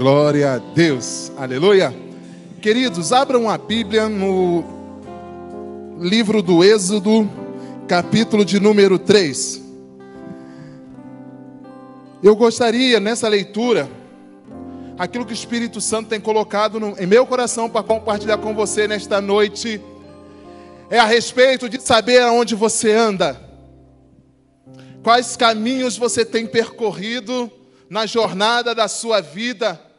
Glória a Deus. Aleluia. Queridos, abram a Bíblia no livro do Êxodo, capítulo de número 3. Eu gostaria nessa leitura, aquilo que o Espírito Santo tem colocado no, em meu coração para compartilhar com você nesta noite, é a respeito de saber aonde você anda, quais caminhos você tem percorrido na jornada da sua vida.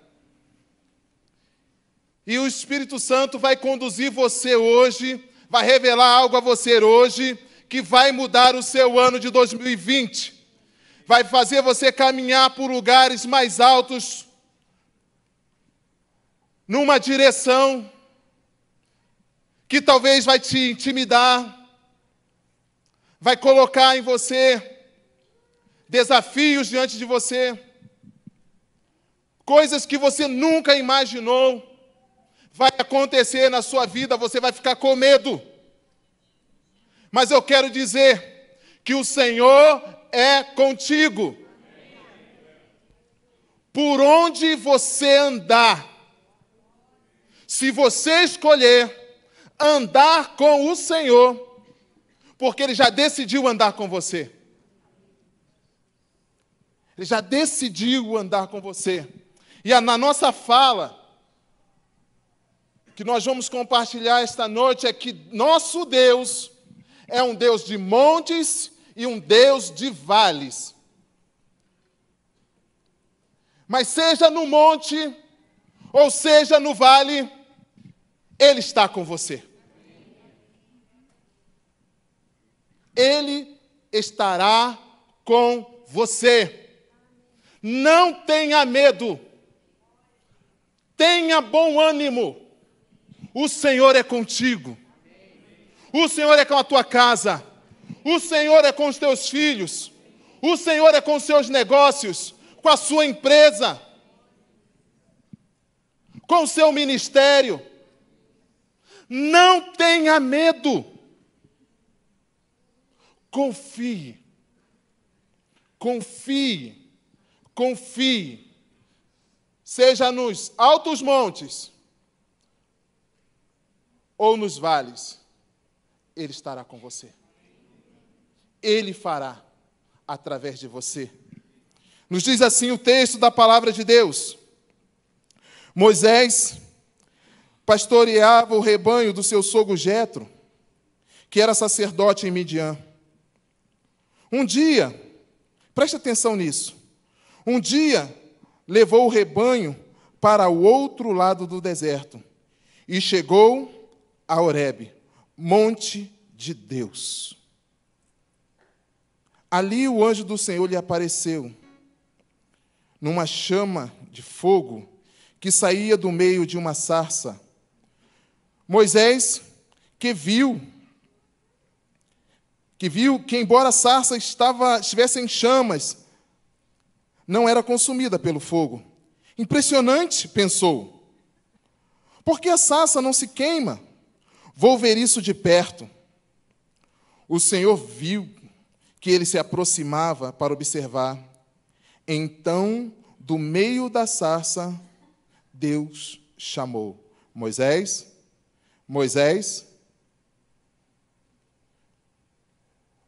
E o Espírito Santo vai conduzir você hoje, vai revelar algo a você hoje, que vai mudar o seu ano de 2020 vai fazer você caminhar por lugares mais altos, numa direção que talvez vai te intimidar, vai colocar em você desafios diante de você, coisas que você nunca imaginou vai acontecer na sua vida, você vai ficar com medo. Mas eu quero dizer que o Senhor é contigo. Por onde você andar, se você escolher andar com o Senhor, porque Ele já decidiu andar com você. Ele já decidiu andar com você. E na nossa fala, que nós vamos compartilhar esta noite, é que nosso Deus é um Deus de montes e um Deus de vales. Mas seja no monte, ou seja no vale, Ele está com você. Ele estará com você. Não tenha medo. Tenha bom ânimo. O Senhor é contigo. O Senhor é com a tua casa. O Senhor é com os teus filhos. O Senhor é com os seus negócios, com a sua empresa, com o seu ministério. Não tenha medo. Confie. Confie. Confie. Seja nos altos montes ou nos vales, Ele estará com você. Ele fará através de você. Nos diz assim o texto da palavra de Deus. Moisés pastoreava o rebanho do seu sogro Jetro, que era sacerdote em Midian. Um dia, preste atenção nisso. Um dia levou o rebanho para o outro lado do deserto e chegou a Horebe, monte de Deus. Ali o anjo do Senhor lhe apareceu, numa chama de fogo que saía do meio de uma sarça. Moisés, que viu, que viu que, embora a sarça estava, estivesse em chamas, não era consumida pelo fogo. Impressionante, pensou. Por que a sarça não se queima? Vou ver isso de perto. O Senhor viu que ele se aproximava para observar. Então, do meio da sarça, Deus chamou Moisés, Moisés,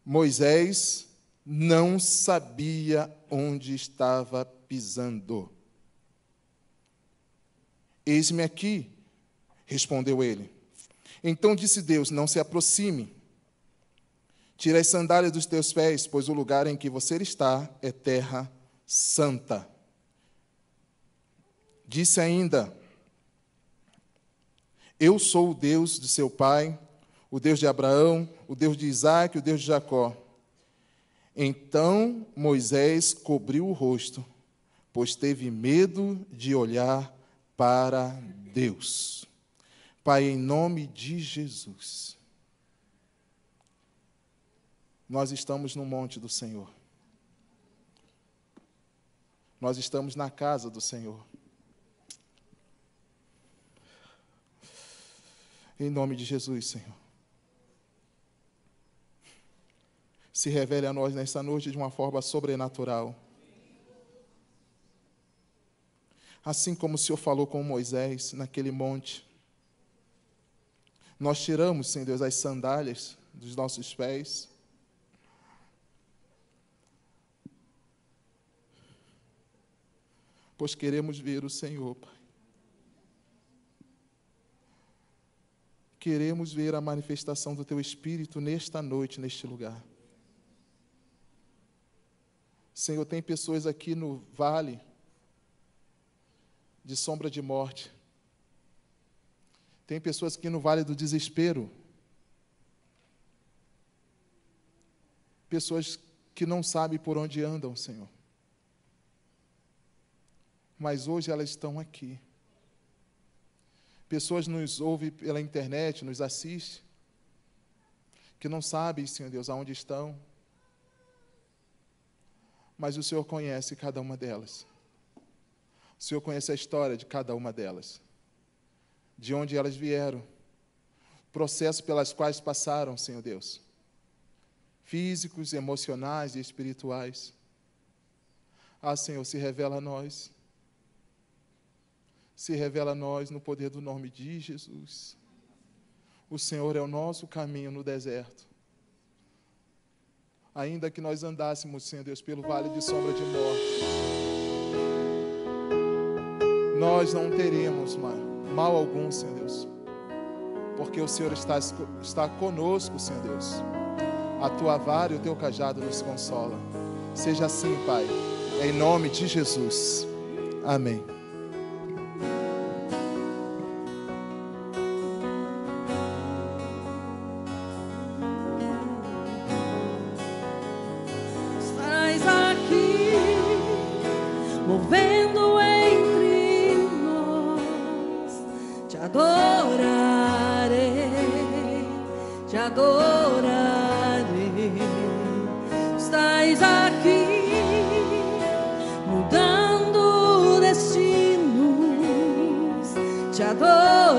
Moisés não sabia onde estava pisando. Eis-me aqui, respondeu ele. Então disse Deus: Não se aproxime Tira as sandálias dos teus pés, pois o lugar em que você está é terra santa. Disse ainda: Eu sou o Deus de seu pai, o Deus de Abraão, o Deus de Isaac, o Deus de Jacó. Então Moisés cobriu o rosto, pois teve medo de olhar para Deus. Pai, em nome de Jesus nós estamos no monte do Senhor. Nós estamos na casa do Senhor. Em nome de Jesus, Senhor. Se revele a nós nesta noite de uma forma sobrenatural. Assim como o Senhor falou com Moisés naquele monte. Nós tiramos, Senhor Deus, as sandálias dos nossos pés. Pois queremos ver o Senhor, Pai. Queremos ver a manifestação do Teu Espírito nesta noite, neste lugar. Senhor, tem pessoas aqui no vale de sombra de morte. Tem pessoas aqui no vale do desespero. Pessoas que não sabem por onde andam, Senhor. Mas hoje elas estão aqui. Pessoas nos ouvem pela internet, nos assistem, que não sabem, Senhor Deus, aonde estão. Mas o Senhor conhece cada uma delas. O Senhor conhece a história de cada uma delas, de onde elas vieram, processos pelas quais passaram, Senhor Deus, físicos, emocionais e espirituais. Ah, Senhor, se revela a nós. Se revela a nós no poder do nome de Jesus. O Senhor é o nosso caminho no deserto. Ainda que nós andássemos, Senhor Deus, pelo vale de sombra de morte nós não teremos mal algum, Senhor Deus, porque o Senhor está, está conosco, Senhor Deus. A tua vara e o teu cajado nos consola. Seja assim, Pai, em nome de Jesus. Amém.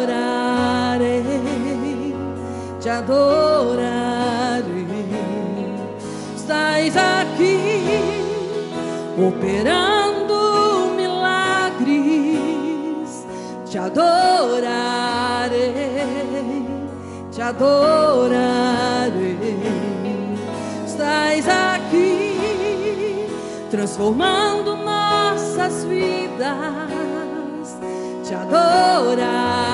adorarei, te adorarei. Estás aqui operando milagres, te adorarei, te adorarei. Estás aqui transformando nossas vidas te adorar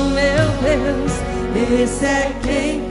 meu Deus, esse é quem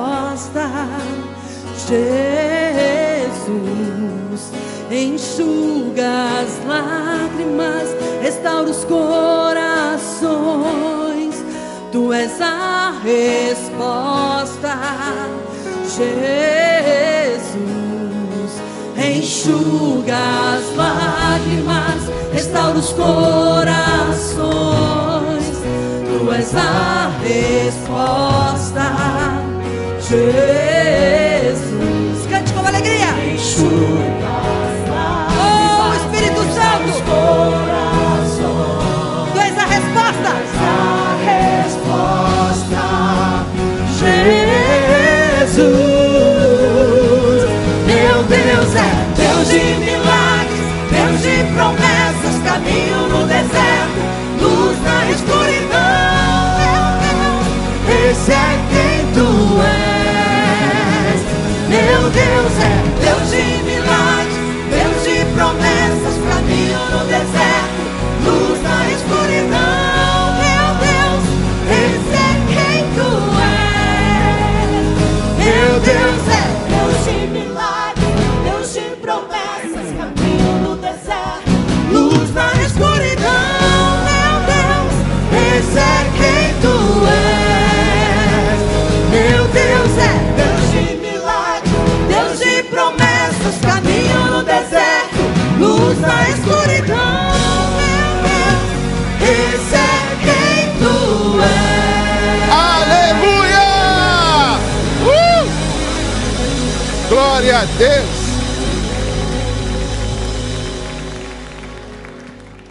Jesus. enxuga as lágrimas, restaura os corações. Tu és a resposta, Jesus. Enxuga as lágrimas, restaura os corações. Tu és a resposta, Jesus. Na escuridão. Meu Deus, esse é quem tu és. Aleluia! Uh! Glória a Deus!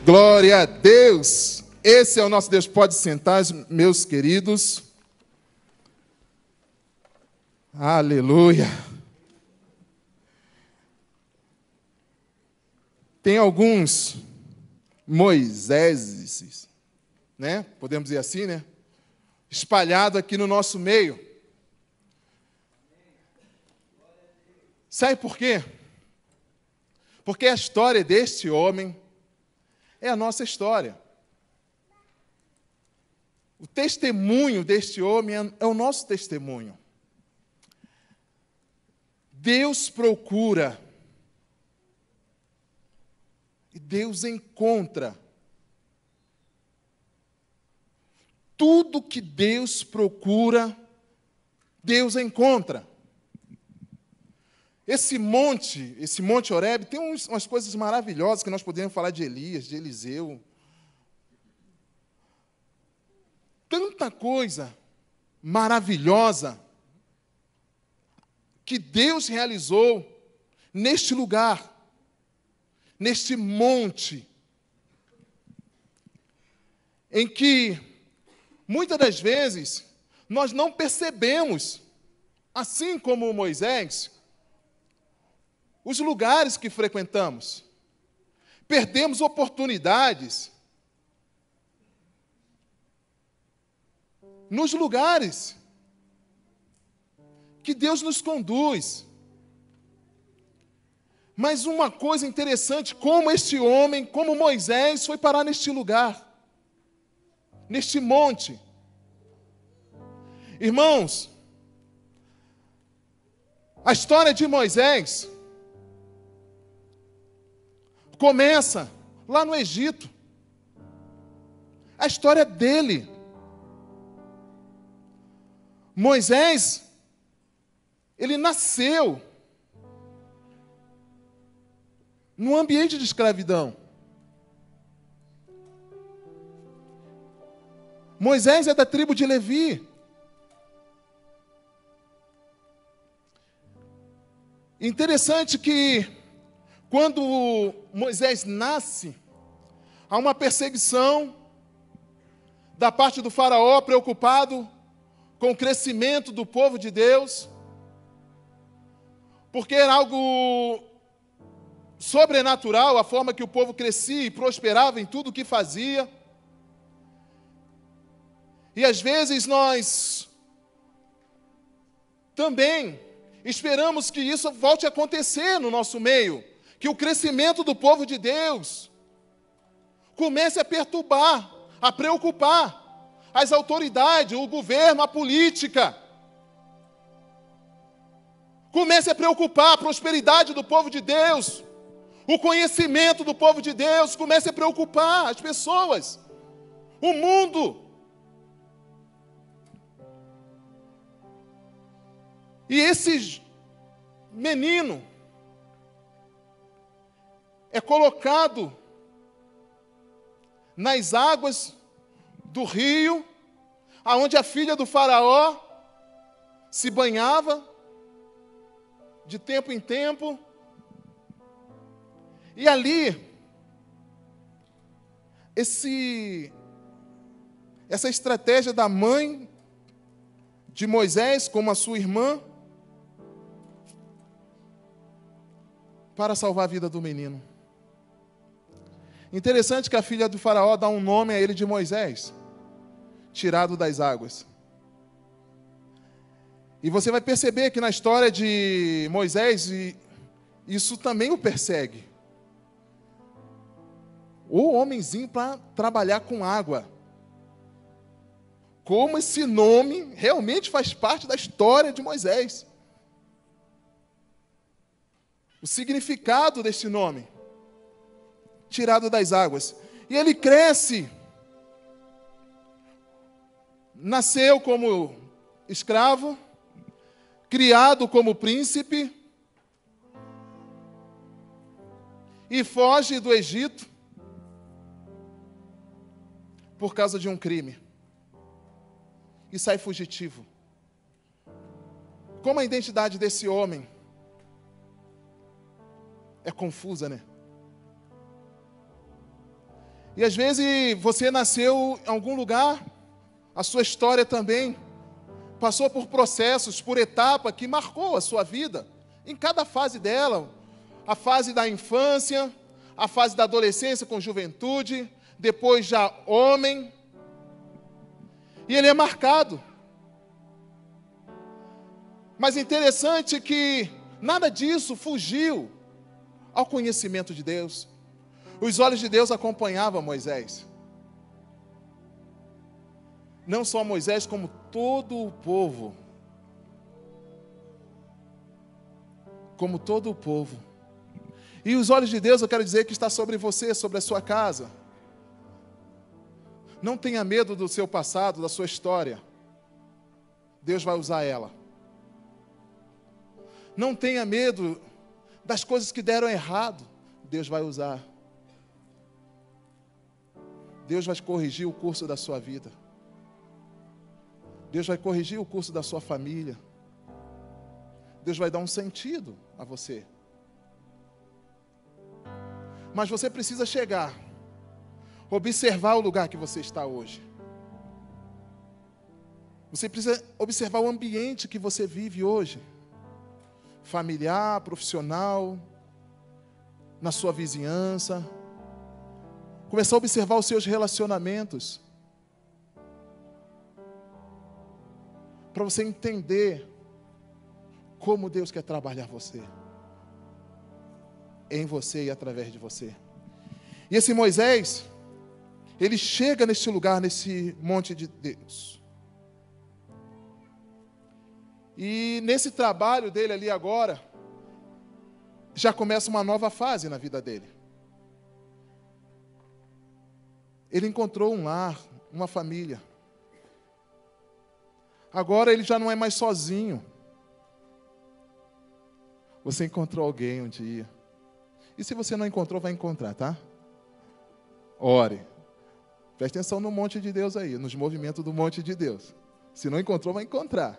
Glória a Deus! Esse é o nosso Deus. Pode sentar, meus queridos. Aleluia! Tem alguns Moiséses, né? Podemos dizer assim, né? espalhado aqui no nosso meio. Sabe por quê? Porque a história deste homem é a nossa história. O testemunho deste homem é, é o nosso testemunho. Deus procura e Deus encontra tudo que Deus procura, Deus encontra. Esse monte, esse monte Horeb, tem uns, umas coisas maravilhosas que nós podemos falar de Elias, de Eliseu. Tanta coisa maravilhosa que Deus realizou neste lugar, neste monte, em que muitas das vezes nós não percebemos, assim como Moisés, os lugares que frequentamos. Perdemos oportunidades nos lugares que Deus nos conduz. Mas uma coisa interessante, como este homem, como Moisés, foi parar neste lugar, neste monte. Irmãos, a história de Moisés começa lá no Egito. A história dele. Moisés, ele nasceu num ambiente de escravidão. Moisés é da tribo de Levi. Interessante que quando Moisés nasce, há uma perseguição da parte do Faraó preocupado com o crescimento do povo de Deus, porque era algo sobrenatural a forma que o povo crescia e prosperava em tudo o que fazia. E às vezes nós também esperamos que isso volte a acontecer no nosso meio, que o crescimento do povo de Deus comece a perturbar, a preocupar as autoridades, o governo, a política. Comece a preocupar a prosperidade do povo de Deus, O conhecimento do povo de Deus começa a preocupar as pessoas, o mundo. E esse menino é colocado nas águas do rio, aonde a filha do faraó se banhava de tempo em tempo. E ali esse essa estratégia da mãe de Moisés como a sua irmã para salvar a vida do menino. Interessante que a filha do Faraó dá um nome a ele de Moisés, tirado das águas. E você vai perceber que na história de Moisés, isso também o persegue. O homenzinho para trabalhar com água. Como esse nome realmente faz parte da história de Moisés o significado deste nome, tirado das águas. E ele cresce, nasceu como escravo, criado como príncipe, e foge do Egito por causa de um crime. E sai fugitivo. Como a identidade desse homem é confusa, né? E às vezes você nasceu em algum lugar, a sua história também passou por processos, por etapa que marcou a sua vida, em cada fase dela, a fase da infância, a fase da adolescência com juventude, depois já homem. E ele é marcado. Mas interessante que nada disso fugiu ao conhecimento de Deus. Os olhos de Deus acompanhavam Moisés. Não só Moisés, como todo o povo. Como todo o povo. E os olhos de Deus, eu quero dizer que está sobre você, sobre a sua casa. Não tenha medo do seu passado, da sua história. Deus vai usar ela. Não tenha medo das coisas que deram errado, Deus vai usar. Deus vai corrigir o curso da sua vida. Deus vai corrigir o curso da sua família. Deus vai dar um sentido a você. Mas você precisa chegar, observar o lugar que você está hoje. Você precisa observar o ambiente que você vive hoje familiar, profissional, na sua vizinhança. Começar a observar os seus relacionamentos. Para você entender como Deus quer trabalhar você. Em você e através de você. E esse Moisés, ele chega neste lugar, nesse monte de Deus. E nesse trabalho dele ali agora, já começa uma nova fase na vida dele. Ele encontrou um lar, uma família. Agora ele já não é mais sozinho. Você encontrou alguém um dia. E se você não encontrou, vai encontrar, tá? Ore. Preste atenção no monte de Deus aí, nos movimentos do monte de Deus. Se não encontrou, vai encontrar.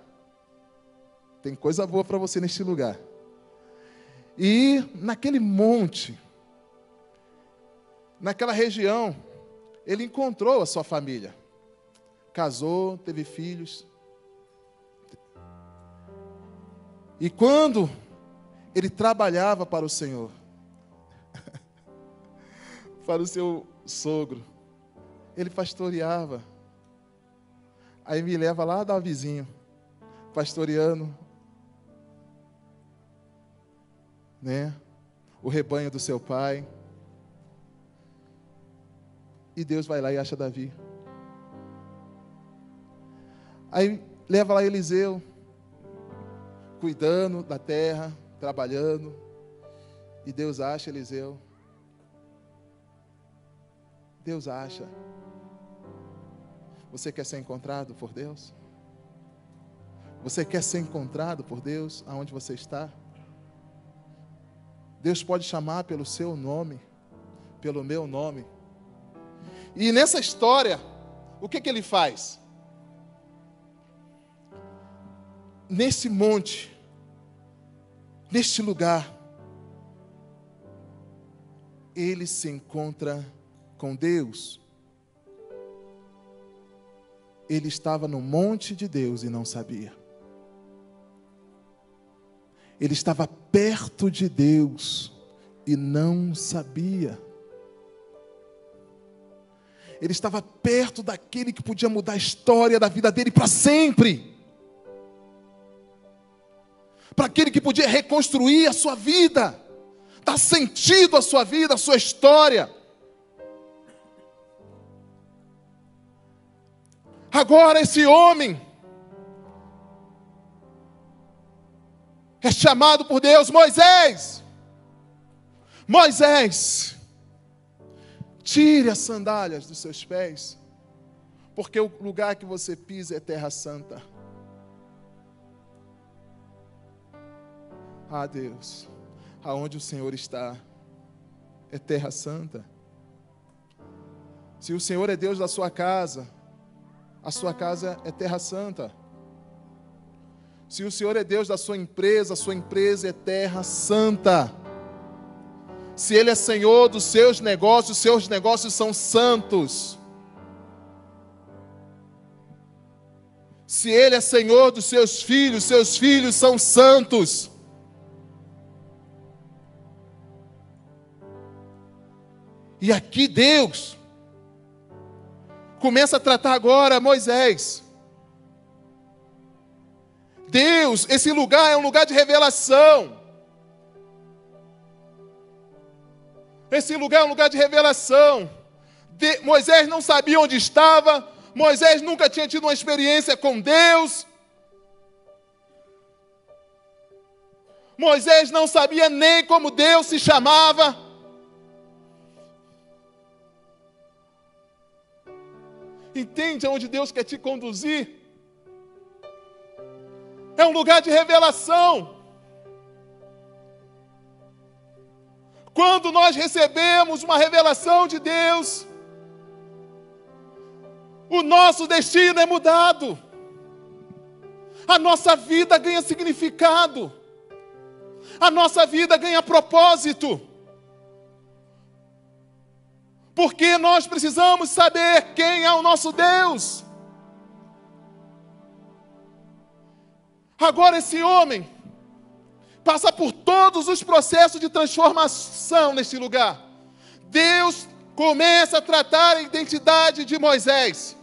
Tem coisa boa para você neste lugar. E naquele monte, naquela região, ele encontrou a sua família. Casou, teve filhos. E quando ele trabalhava para o Senhor, para o seu sogro, ele pastoreava. Aí me leva lá da vizinho, pastoreando né? O rebanho do seu pai. E Deus vai lá e acha Davi. Aí leva lá Eliseu, cuidando da terra, trabalhando. E Deus acha Eliseu. Deus acha. Você quer ser encontrado por Deus? Você quer ser encontrado por Deus aonde você está? Deus pode chamar pelo seu nome, pelo meu nome. E nessa história, o que, que ele faz? Nesse monte, neste lugar, ele se encontra com Deus. Ele estava no monte de Deus e não sabia. Ele estava perto de Deus e não sabia. Ele estava perto daquele que podia mudar a história da vida dele para sempre. Para aquele que podia reconstruir a sua vida, dar sentido à sua vida, à sua história. Agora esse homem é chamado por Deus, Moisés. Moisés, tire as sandálias dos seus pés, porque o lugar que você pisa é terra santa. Ah, Deus, aonde o Senhor está é terra santa. Se o Senhor é Deus da sua casa, a sua casa é terra santa. Se o Senhor é Deus da sua empresa, a sua empresa é terra santa. Se Ele é Senhor dos seus negócios, seus negócios são santos. Se Ele é Senhor dos seus filhos, seus filhos são santos. E aqui Deus começa a tratar agora Moisés. Deus, esse lugar é um lugar de revelação. Esse lugar é um lugar de revelação. De, Moisés não sabia onde estava, Moisés nunca tinha tido uma experiência com Deus. Moisés não sabia nem como Deus se chamava. Entende aonde Deus quer te conduzir? é um lugar de revelação. Quando nós recebemos uma revelação de Deus, o nosso destino é mudado, a nossa vida ganha significado, a nossa vida ganha propósito, porque nós precisamos saber quem é o nosso Deus. Agora, esse homem passa por todos os processos de transformação nesse lugar. Deus começa a tratar a identidade de Moisés.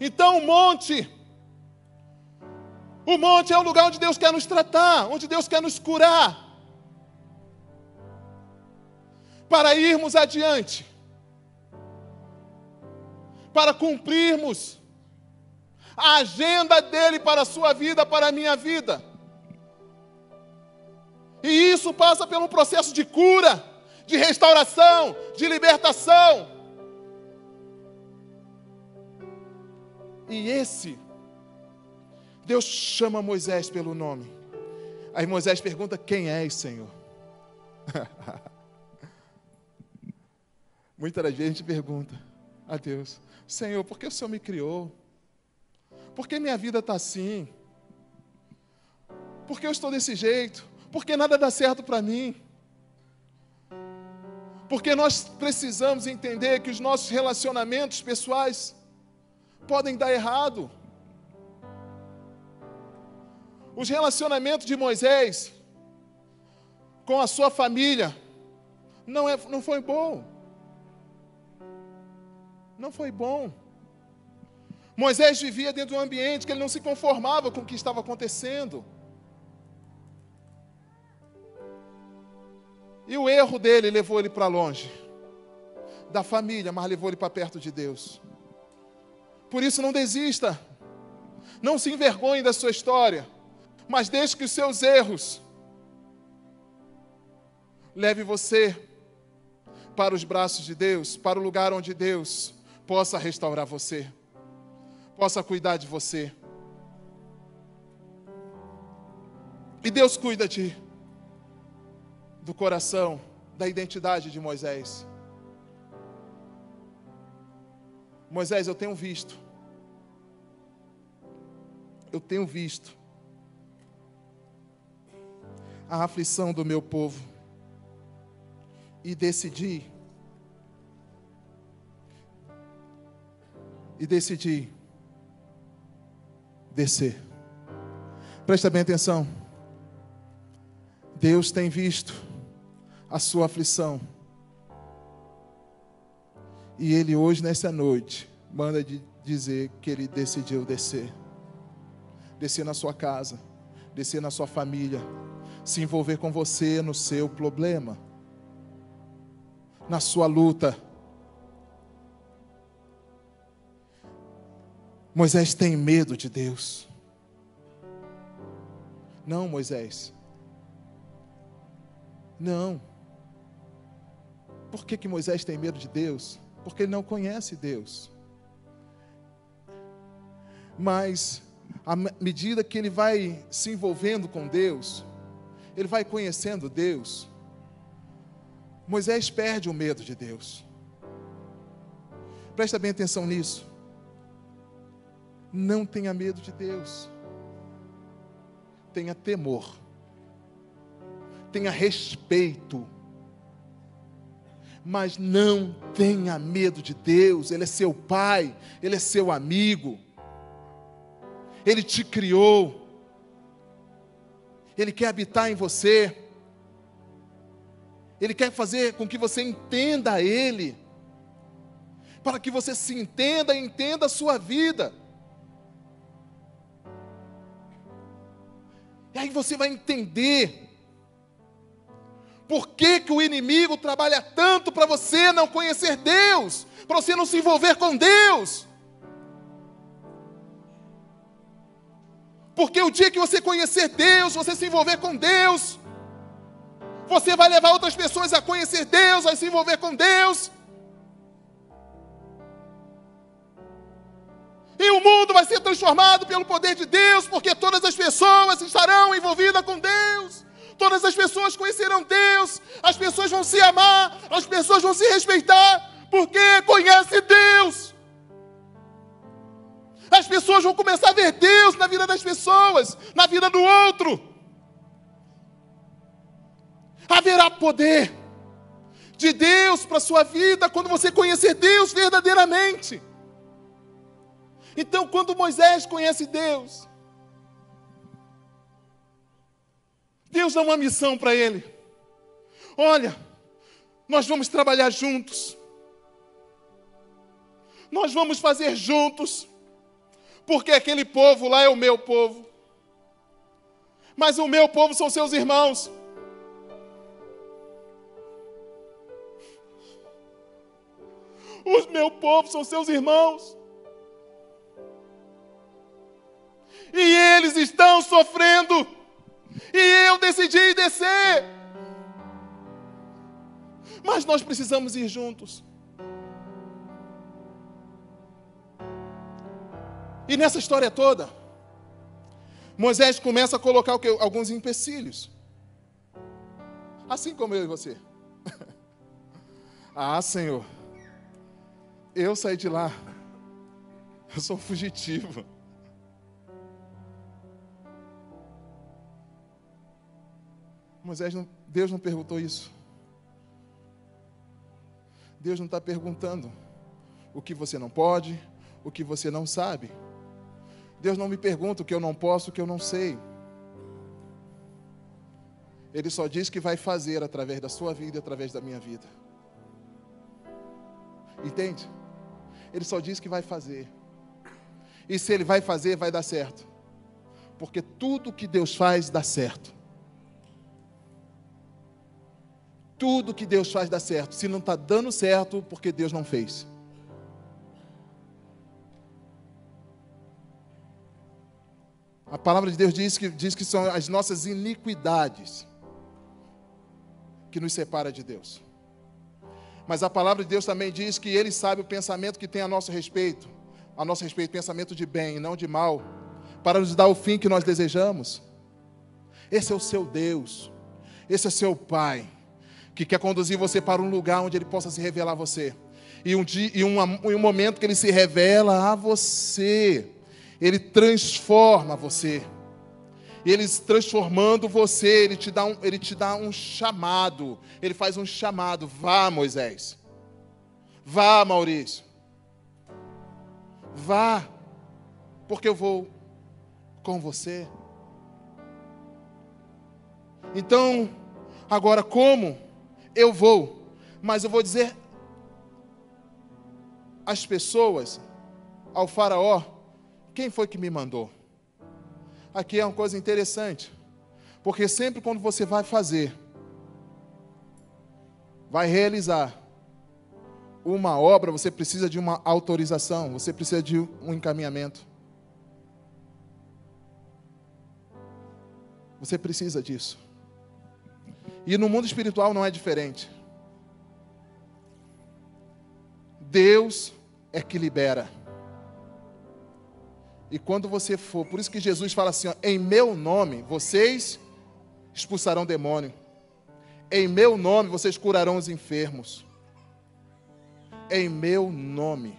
Então, o monte, o monte é o lugar onde Deus quer nos tratar, onde Deus quer nos curar, para irmos adiante, para cumprirmos a agenda dele para a sua vida, para a minha vida. E isso passa pelo processo de cura, de restauração, de libertação. E esse, Deus chama Moisés pelo nome. Aí Moisés pergunta: Quem és, Senhor? Muitas das vezes a gente pergunta a Deus: Senhor, por que o Senhor me criou? Por que minha vida está assim? Por que eu estou desse jeito? Por que nada dá certo para mim? Porque nós precisamos entender que os nossos relacionamentos pessoais podem dar errado. Os relacionamentos de Moisés com a sua família não, é, não foi bom. Não foi bom. Moisés vivia dentro de um ambiente que ele não se conformava com o que estava acontecendo. E o erro dele levou ele para longe da família, mas levou ele para perto de Deus. Por isso, não desista. Não se envergonhe da sua história. Mas deixe que os seus erros leve você para os braços de Deus, para o lugar onde Deus possa restaurar você, possa cuidar de você. E Deus cuida de do coração, da identidade de Moisés. Moisés, eu tenho visto. Eu tenho visto a aflição do meu povo e decidi e decidi descer. Presta bem atenção. Deus tem visto a sua aflição. E Ele hoje, nessa noite, manda de dizer que Ele decidiu descer. Descer na sua casa, descer na sua família, se envolver com você no seu problema, na sua luta. Moisés tem medo de Deus. Não, Moisés. Não. Por que, que Moisés tem medo de Deus? Porque ele não conhece Deus. Mas, à medida que ele vai se envolvendo com Deus, ele vai conhecendo Deus. Moisés perde o medo de Deus. Presta bem atenção nisso. Não tenha medo de Deus. Tenha temor. Tenha respeito. Mas não tenha medo de Deus, Ele é seu pai, Ele é seu amigo, Ele te criou, Ele quer habitar em você, Ele quer fazer com que você entenda Ele, para que você se entenda e entenda a sua vida. E aí você vai entender por que, que o inimigo trabalha tanto para você não conhecer Deus, para você não se envolver com Deus? Porque o dia que você conhecer Deus, você se envolver com Deus, você vai levar outras pessoas a conhecer Deus, a se envolver com Deus. E o mundo vai ser transformado pelo poder de Deus, porque todas as pessoas estarão envolvidas com Deus todas as pessoas conhecerão Deus, as pessoas vão se amar, as pessoas vão se respeitar, porque conhece Deus. As pessoas vão começar a ver Deus na vida das pessoas, na vida do outro. Haverá poder de Deus para a sua vida quando você conhecer Deus verdadeiramente. Então, quando Moisés conhece Deus, Deus dá uma missão para ele. Olha, nós vamos trabalhar juntos. Nós vamos fazer juntos. Porque aquele povo lá é o meu povo. Mas o meu povo são seus irmãos. Os meu povo são seus irmãos. E eles estão sofrendo e eu decidi descer. Mas nós precisamos ir juntos. E nessa história toda, Moisés começa a colocar alguns empecilhos. Assim como eu e você. ah, Senhor, eu saí de lá. Eu sou fugitivo. Moisés não, Deus não perguntou isso. Deus não está perguntando o que você não pode, o que você não sabe. Deus não me pergunta o que eu não posso, o que eu não sei. Ele só diz que vai fazer através da sua vida através da minha vida. Entende? Ele só diz que vai fazer. E se ele vai fazer, vai dar certo. Porque tudo que Deus faz dá certo. Tudo que Deus faz dá certo. Se não está dando certo, porque Deus não fez. A palavra de Deus diz que, diz que são as nossas iniquidades que nos separa de Deus. Mas a palavra de Deus também diz que Ele sabe o pensamento que tem a nosso respeito, a nosso respeito, pensamento de bem e não de mal, para nos dar o fim que nós desejamos. Esse é o seu Deus, esse é seu Pai, que quer conduzir você para um lugar onde Ele possa se revelar a você. E um, dia, e um, um momento que Ele se revela a você, Ele transforma você. Ele transformando você, Ele te, dá um, ele te dá um chamado. Ele faz um chamado. Vá, Moisés. Vá, Maurício. Vá, porque eu vou com você. Então, agora como eu vou? Mas eu vou dizer às pessoas, ao Faraó, quem foi que me mandou? Aqui é uma coisa interessante, porque sempre quando você vai fazer, vai realizar uma obra, você precisa de uma autorização, você precisa de um encaminhamento. Você precisa disso. E no mundo espiritual não é diferente. Deus é que libera. E quando você for, por isso que Jesus fala assim: ó, em meu nome vocês expulsarão demônio, em meu nome vocês curarão os enfermos, em meu nome.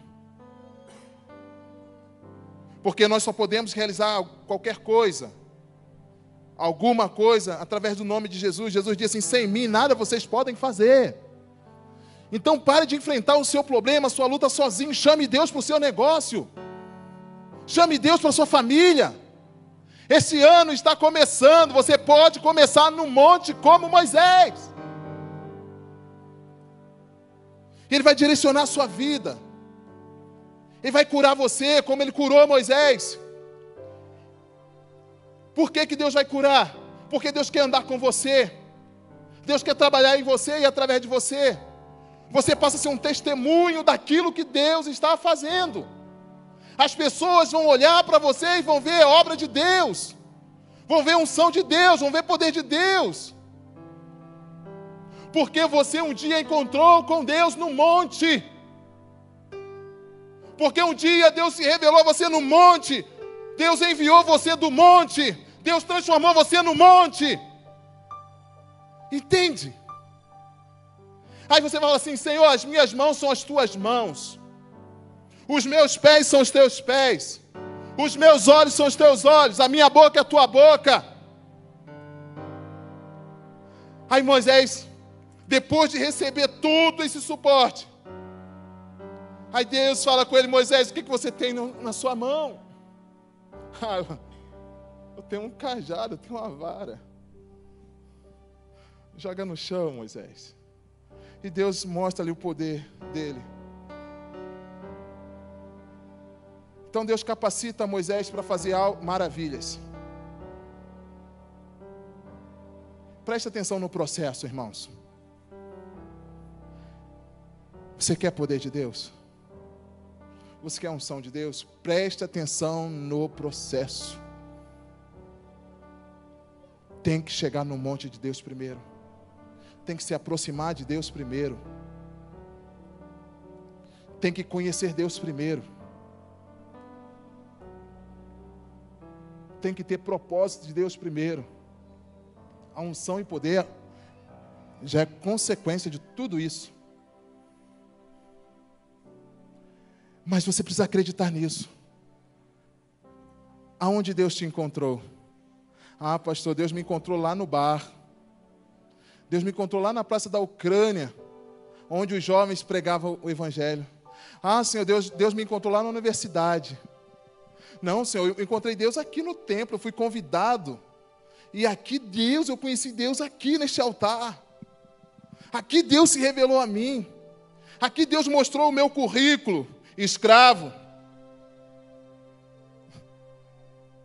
Porque nós só podemos realizar qualquer coisa alguma coisa através do nome de Jesus. Jesus disse assim: sem mim nada vocês podem fazer. Então pare de enfrentar o seu problema, a sua luta sozinho. Chame Deus para o seu negócio. Chame Deus para a sua família. Esse ano está começando. Você pode começar no monte como Moisés. Ele vai direcionar a sua vida. Ele vai curar você como ele curou Moisés. Por que, que Deus vai curar? Porque Deus quer andar com você. Deus quer trabalhar em você e através de você. Você passa a ser um testemunho daquilo que Deus está fazendo. As pessoas vão olhar para você e vão ver a obra de Deus. Vão ver unção de Deus, vão ver poder de Deus. Porque você um dia encontrou com Deus no monte. Porque um dia Deus se revelou a você no monte. Deus enviou você do monte. Deus transformou você no monte. Entende? Aí você fala assim: Senhor, as minhas mãos são as tuas mãos, os meus pés são os teus pés, os meus olhos são os teus olhos, a minha boca é a tua boca. Aí Moisés, depois de receber todo esse suporte, aí Deus fala com ele: Moisés, o que, que você tem na sua mão? Ah, eu tenho um cajado, eu tenho uma vara. Joga no chão, Moisés. E Deus mostra ali o poder dele. Então Deus capacita Moisés para fazer maravilhas. Preste atenção no processo, irmãos. Você quer poder de Deus? Você quer unção de Deus? Preste atenção no processo tem que chegar no monte de Deus primeiro. Tem que se aproximar de Deus primeiro. Tem que conhecer Deus primeiro. Tem que ter propósito de Deus primeiro. A unção e poder já é consequência de tudo isso. Mas você precisa acreditar nisso. Aonde Deus te encontrou? Ah, pastor, Deus me encontrou lá no bar. Deus me encontrou lá na praça da Ucrânia, onde os jovens pregavam o Evangelho. Ah, Senhor, Deus, Deus me encontrou lá na universidade. Não, Senhor, eu encontrei Deus aqui no templo, eu fui convidado. E aqui Deus, eu conheci Deus aqui neste altar. Aqui Deus se revelou a mim. Aqui Deus mostrou o meu currículo, escravo.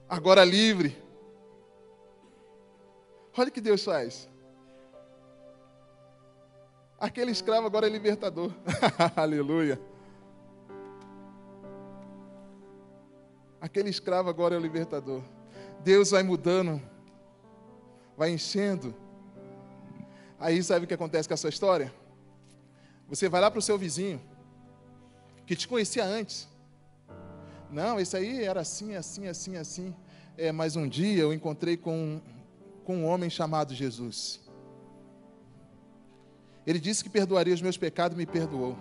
Agora livre. Olha o que Deus faz. Aquele escravo agora é libertador. Aleluia. Aquele escravo agora é o libertador. Deus vai mudando, vai enchendo. Aí sabe o que acontece com a sua história? Você vai lá para o seu vizinho, que te conhecia antes. Não, esse aí era assim, assim, assim, assim. É, mas um dia eu encontrei com, com um homem chamado Jesus. Ele disse que perdoaria os meus pecados e me perdoou.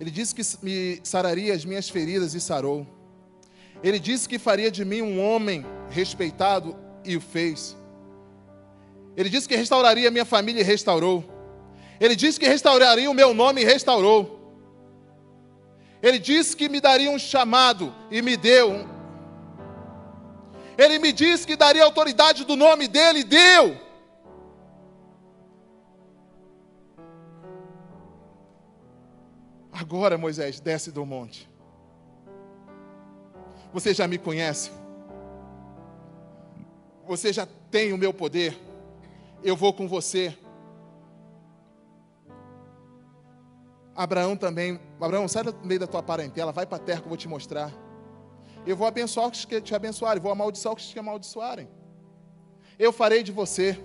Ele disse que me sararia as minhas feridas e sarou. Ele disse que faria de mim um homem respeitado e o fez. Ele disse que restauraria a minha família e restaurou. Ele disse que restauraria o meu nome e restaurou. Ele disse que me daria um chamado e me deu. Ele me disse que daria autoridade do nome dele deu. Agora, Moisés, desce do monte. Você já me conhece? Você já tem o meu poder? Eu vou com você. Abraão também, Abraão, sai do meio da tua parentela, vai para a terra que eu vou te mostrar. Eu vou abençoar os que te abençoarem, vou amaldiçoar os que te amaldiçoarem. Eu farei de você.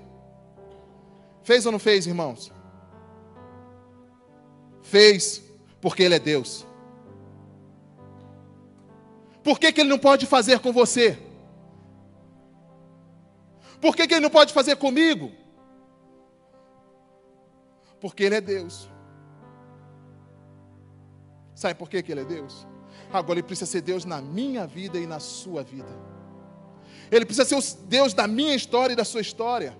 Fez ou não fez, irmãos? Fez, porque Ele é Deus. Por que, que Ele não pode fazer com você? Por que, que Ele não pode fazer comigo? Porque Ele é Deus. Sabe por que, que Ele é Deus? Agora Ele precisa ser Deus na minha vida e na sua vida. Ele precisa ser o Deus da minha história e da sua história.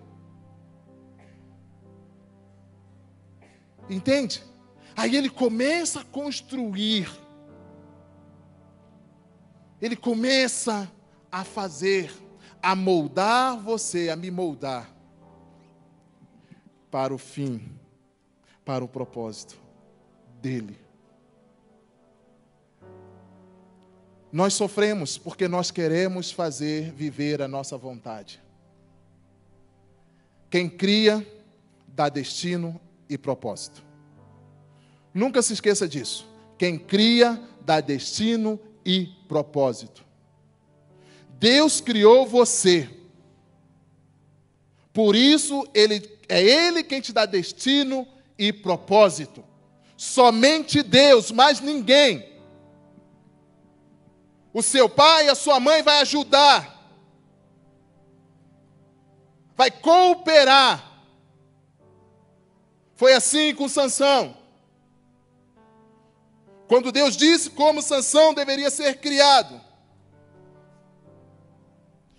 Entende? Aí ele começa a construir ele começa a fazer, a moldar você, a me moldar para o fim, para o propósito dele. Nós sofremos porque nós queremos fazer viver a nossa vontade. Quem cria, dá destino e propósito. Nunca se esqueça disso. Quem cria, dá destino e propósito. Deus criou você. Por isso ele é ele quem te dá destino e propósito. Somente Deus, mais ninguém. O seu pai e a sua mãe vai ajudar. Vai cooperar. Foi assim com Sansão. Quando Deus disse como Sansão deveria ser criado.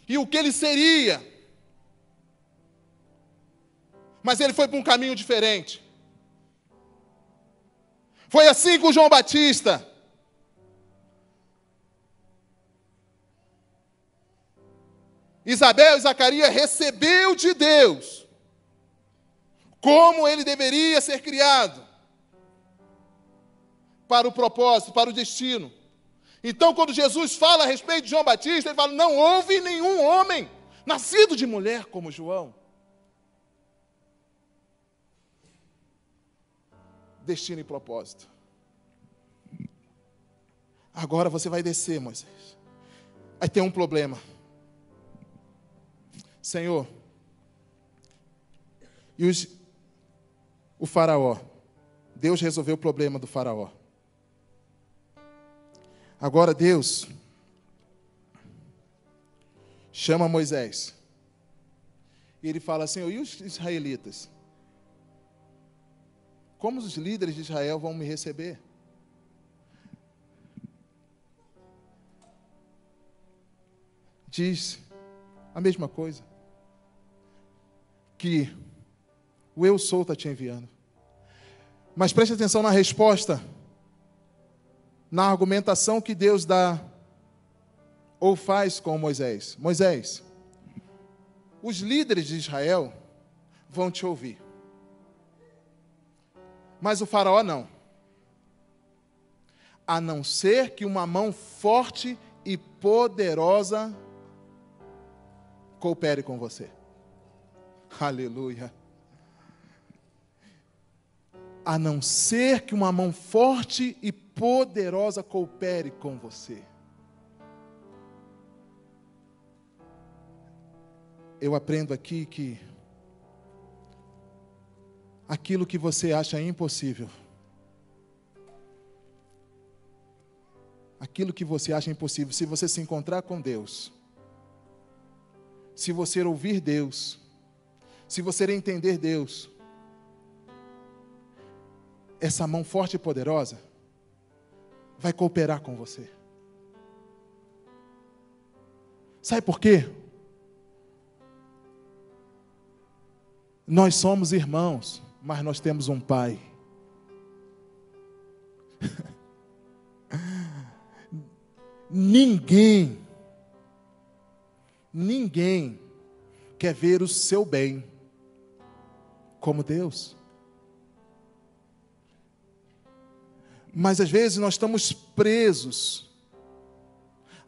E o que ele seria. Mas ele foi para um caminho diferente. Foi assim com João Batista. Isabel e Zacarias recebeu de Deus como ele deveria ser criado para o propósito, para o destino. Então, quando Jesus fala a respeito de João Batista, ele fala: não houve nenhum homem nascido de mulher como João. Destino e propósito. Agora você vai descer, Moisés. Aí tem um problema. Senhor, e os, o Faraó? Deus resolveu o problema do Faraó. Agora Deus chama Moisés. E ele fala assim: e os israelitas? Como os líderes de Israel vão me receber? Diz a mesma coisa. Que o eu sou está te enviando. Mas preste atenção na resposta na argumentação que Deus dá ou faz com Moisés: Moisés, os líderes de Israel vão te ouvir, mas o Faraó não. A não ser que uma mão forte e poderosa coopere com você. Aleluia. A não ser que uma mão forte e poderosa coopere com você. eu aprendo aqui que aquilo que você acha impossível, aquilo que você acha impossível, se você se encontrar com Deus, se você ouvir Deus, se você entender Deus, essa mão forte e poderosa vai cooperar com você. Sabe por quê? Nós somos irmãos, mas nós temos um pai. ninguém, ninguém quer ver o seu bem como Deus. Mas às vezes nós estamos presos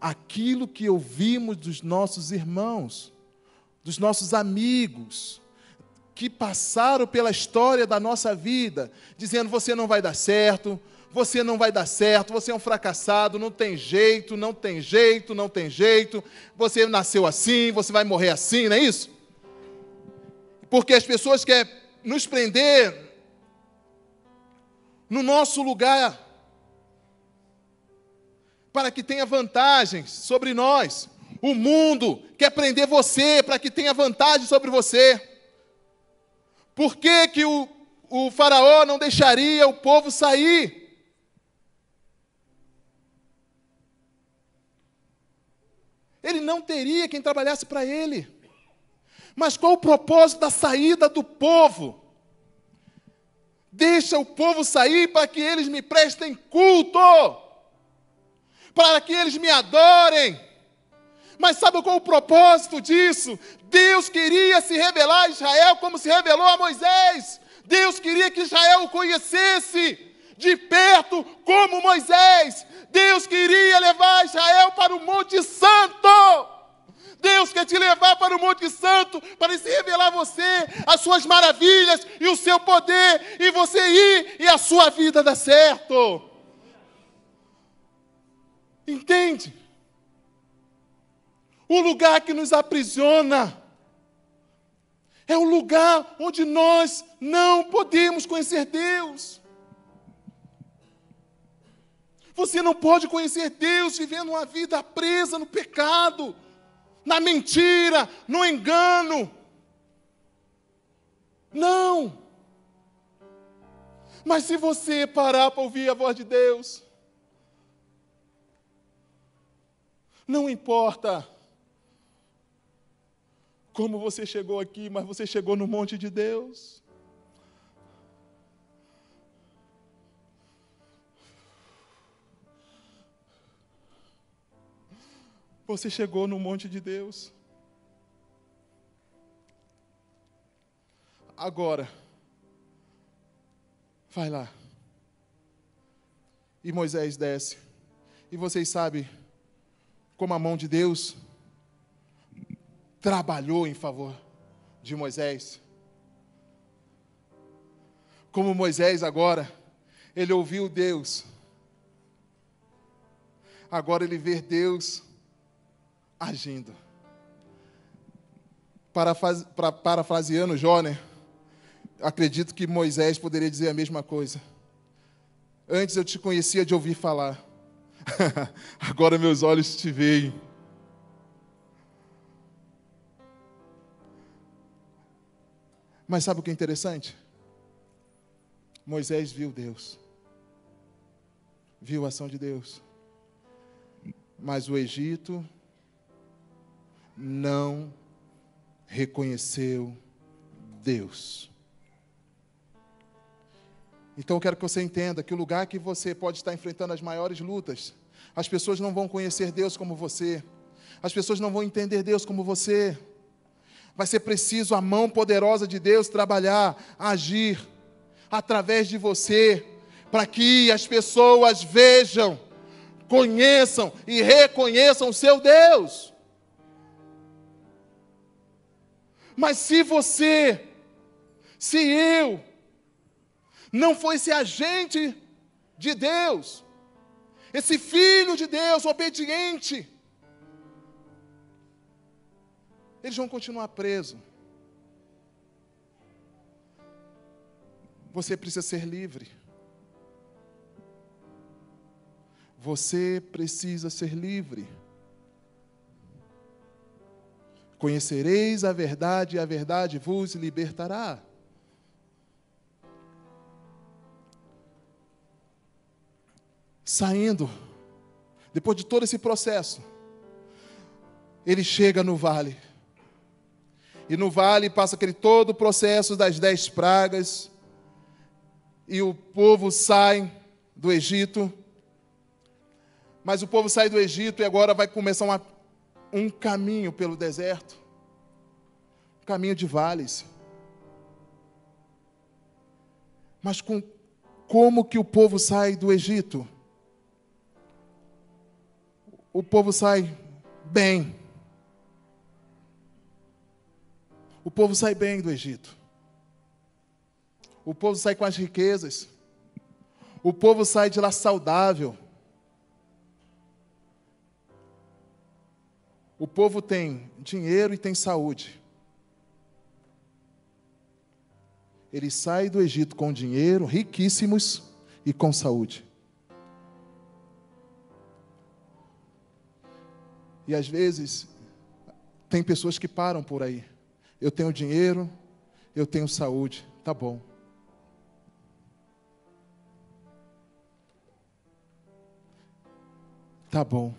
àquilo que ouvimos dos nossos irmãos, dos nossos amigos, que passaram pela história da nossa vida, dizendo: você não vai dar certo, você não vai dar certo, você é um fracassado, não tem jeito, não tem jeito, não tem jeito, você nasceu assim, você vai morrer assim, não é isso? Porque as pessoas querem nos prender no nosso lugar, para que tenha vantagens sobre nós. O mundo quer prender você para que tenha vantagem sobre você. Por que, que o, o faraó não deixaria o povo sair? Ele não teria quem trabalhasse para ele. Mas qual o propósito da saída do povo? Deixa o povo sair para que eles me prestem culto, para que eles me adorem. Mas sabe qual o propósito disso? Deus queria se revelar a Israel como se revelou a Moisés. Deus queria que Israel o conhecesse de perto como Moisés. Deus queria levar Israel para o Monte Santo. Deus quer te levar para o Monte Santo para se revelar a você as suas maravilhas e o seu poder, e você ir e a sua vida dar certo. Entende? O lugar que nos aprisiona é o lugar onde nós não podemos conhecer Deus. Você não pode conhecer Deus vivendo uma vida presa no pecado na mentira, no engano. Não. Mas se você parar para ouvir a voz de Deus, não importa como você chegou aqui, mas você chegou no monte de Deus. Você chegou no monte de Deus. Agora, vai lá. E Moisés desce. E vocês sabem como a mão de Deus trabalhou em favor de Moisés. Como Moisés agora, ele ouviu Deus. Agora ele vê Deus agindo. parafraseando Joner, acredito que Moisés poderia dizer a mesma coisa. Antes eu te conhecia de ouvir falar, agora meus olhos te veem. Mas sabe o que é interessante? Moisés viu Deus, viu a ação de Deus, mas o Egito não reconheceu Deus. Então eu quero que você entenda que o lugar que você pode estar enfrentando as maiores lutas, as pessoas não vão conhecer Deus como você, as pessoas não vão entender Deus como você. Vai ser preciso a mão poderosa de Deus trabalhar, agir através de você, para que as pessoas vejam, conheçam e reconheçam o seu Deus. Mas se você, se eu, não for esse agente de Deus, esse filho de Deus obediente, Eles vão continuar presos. Você precisa ser livre. Você precisa ser livre. Conhecereis a verdade e a verdade vos libertará. Saindo, depois de todo esse processo, ele chega no vale. E no vale passa aquele todo o processo das dez pragas. E o povo sai do Egito. Mas o povo sai do Egito e agora vai começar uma, um caminho pelo deserto um caminho de vales. Mas com, como que o povo sai do Egito? O povo sai bem. O povo sai bem do Egito. O povo sai com as riquezas. O povo sai de lá saudável. O povo tem dinheiro e tem saúde. Ele sai do Egito com dinheiro, riquíssimos e com saúde. E às vezes, tem pessoas que param por aí. Eu tenho dinheiro, eu tenho saúde, tá bom. Tá bom.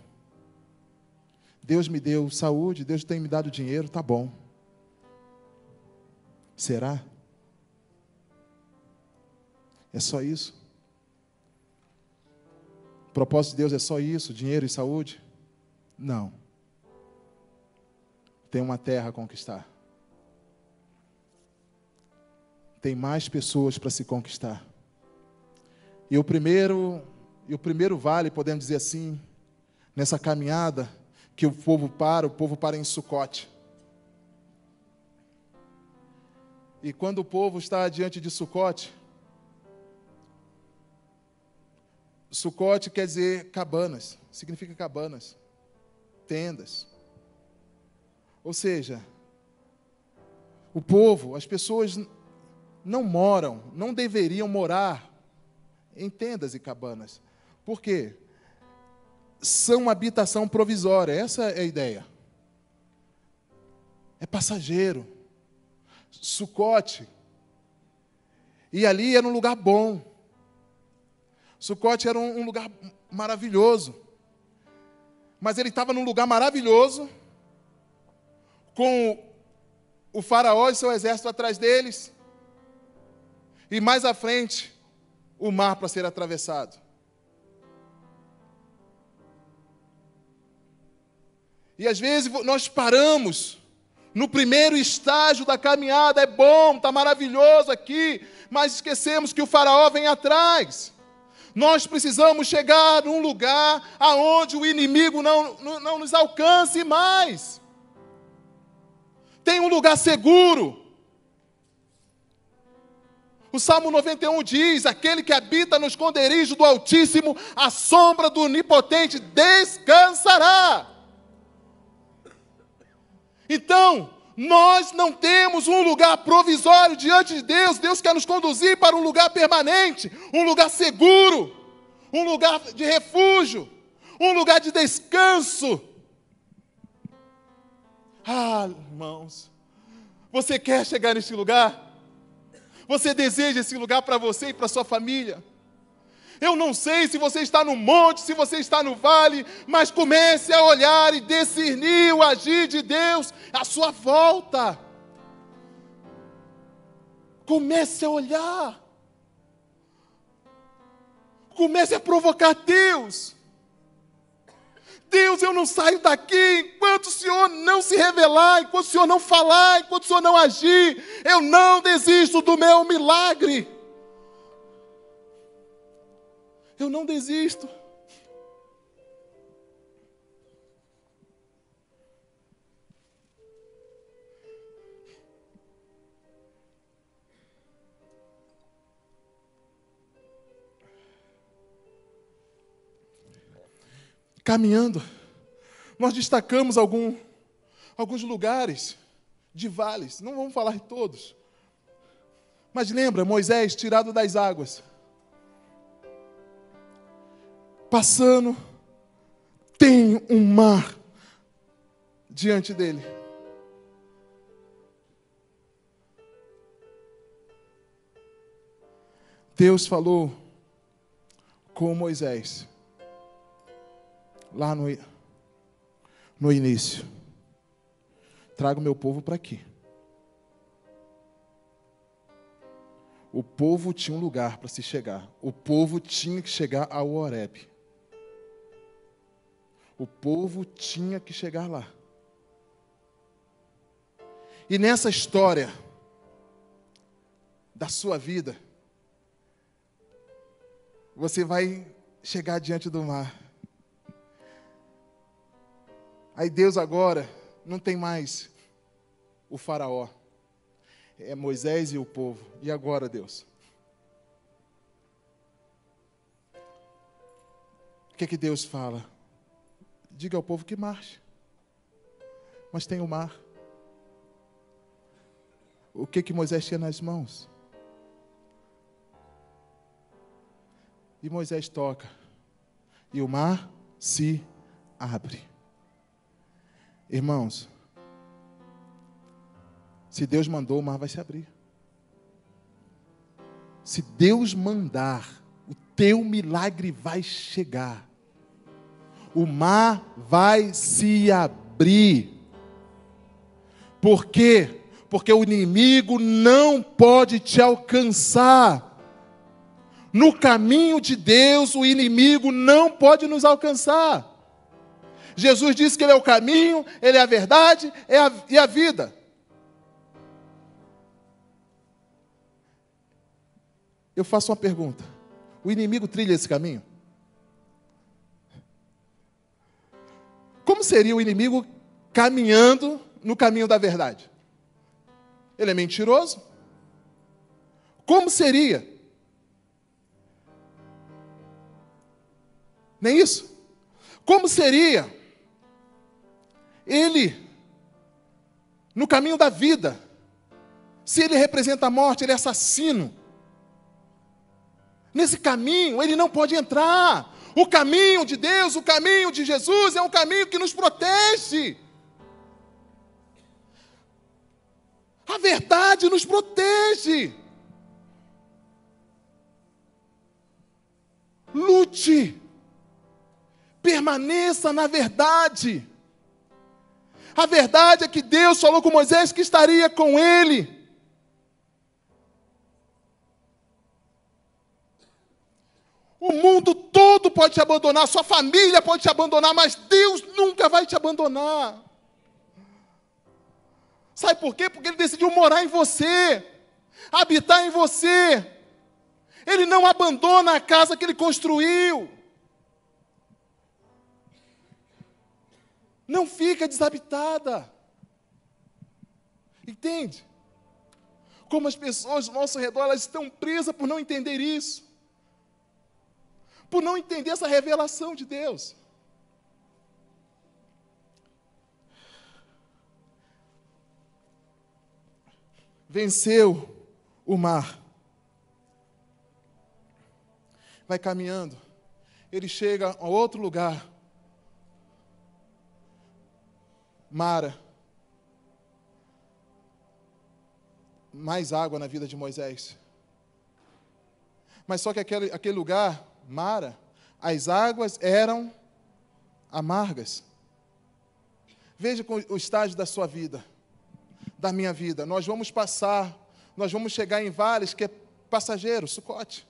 Deus me deu saúde, Deus tem me dado dinheiro, tá bom. Será? É só isso? O propósito de Deus é só isso, dinheiro e saúde? Não. Tem uma terra a conquistar. Tem mais pessoas para se conquistar. E o primeiro, e o primeiro vale, podemos dizer assim, nessa caminhada que o povo para, o povo para em Sucote. E quando o povo está diante de Sucote, Sucote quer dizer cabanas, significa cabanas, tendas. Ou seja, o povo, as pessoas não moram, não deveriam morar em tendas e cabanas. Por quê? São habitação provisória, essa é a ideia. É passageiro. Sucote. E ali era um lugar bom. Sucote era um, lugar maravilhoso. Mas ele estava num lugar maravilhoso, com o faraó e seu exército atrás deles, e mais à frente, o mar para ser atravessado. E às vezes nós paramos no primeiro estágio da caminhada, é bom, está maravilhoso aqui, mas esquecemos que o faraó vem atrás. Nós precisamos chegar num lugar aonde o inimigo não, não, não nos alcance mais. Tem um lugar seguro. O Salmo 91 diz: Aquele que habita no esconderijo do Altíssimo, a sombra do Onipotente descansará. Então, nós não temos um lugar provisório diante de Deus. Deus quer nos conduzir para um lugar permanente, um lugar seguro, um lugar de refúgio, um lugar de descanso. Ah, irmãos, você quer chegar neste lugar? Você deseja esse lugar para você e para sua família? Eu não sei se você está no monte, se você está no vale, mas comece a olhar e discernir o agir de Deus à sua volta. Comece a olhar. Comece a provocar Deus. Deus, eu não saio daqui enquanto o Senhor não se revelar, enquanto o Senhor não falar, enquanto o Senhor não agir, eu não desisto do meu milagre. Eu não desisto. Caminhando, nós destacamos algum, alguns lugares de vales, não vamos falar de todos. Mas lembra, Moisés tirado das águas, passando, tem um mar diante dele. Deus falou com Moisés, lá no, no início: traga o meu povo para aqui. O povo tinha um lugar para se chegar. O povo tinha que chegar ao Horeb. O povo tinha que chegar lá. E nessa história da sua vida, você vai chegar diante do mar. Aí Deus agora não tem mais o Faraó. É Moisés e o povo. E agora, Deus? O que é que Deus fala? Diga ao povo que marche. Mas tem o mar. O que que Moisés tinha nas mãos? E Moisés toca. E o mar se abre. Irmãos, se Deus mandou, o mar vai se abrir. Se Deus mandar, o teu milagre vai chegar. O mar vai se abrir. Por quê? Porque o inimigo não pode te alcançar. No caminho de Deus, o inimigo não pode nos alcançar. Jesus disse que Ele é o caminho, Ele é a verdade é a, e a vida. Eu faço uma pergunta: o inimigo trilha esse caminho? Como seria o inimigo caminhando no caminho da verdade? Ele é mentiroso? Como seria? Nem isso? Como seria ele no caminho da vida? Se ele representa a morte, ele é assassino. Nesse caminho ele não pode entrar. O caminho de Deus, o caminho de Jesus é um caminho que nos protege. A verdade nos protege. Lute. Permaneça na verdade. A verdade é que Deus falou com Moisés que estaria com ele. O mundo todo pode te abandonar, sua família pode te abandonar, mas Deus nunca vai te abandonar. Sabe por quê? Porque Ele decidiu morar em você, habitar em você. Ele não abandona a casa que Ele construiu. Não fica desabitada. Entende? Como as pessoas ao nosso redor elas estão presas por não entender isso por não entender essa revelação de Deus. Venceu o mar. Vai caminhando. Ele chega a outro lugar. Mara. Mais água na vida de Moisés. Mas só que aquele, aquele lugar Mara, as águas eram amargas. Veja o estágio da sua vida, da minha vida. Nós vamos passar, nós vamos chegar em vales que é passageiro, sucote.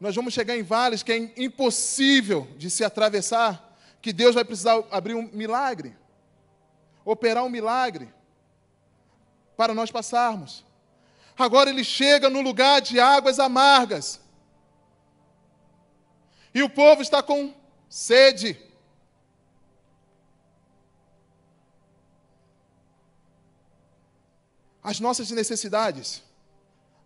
Nós vamos chegar em vales que é impossível de se atravessar, que Deus vai precisar abrir um milagre, operar um milagre para nós passarmos. Agora ele chega no lugar de águas amargas. E o povo está com sede. As nossas necessidades.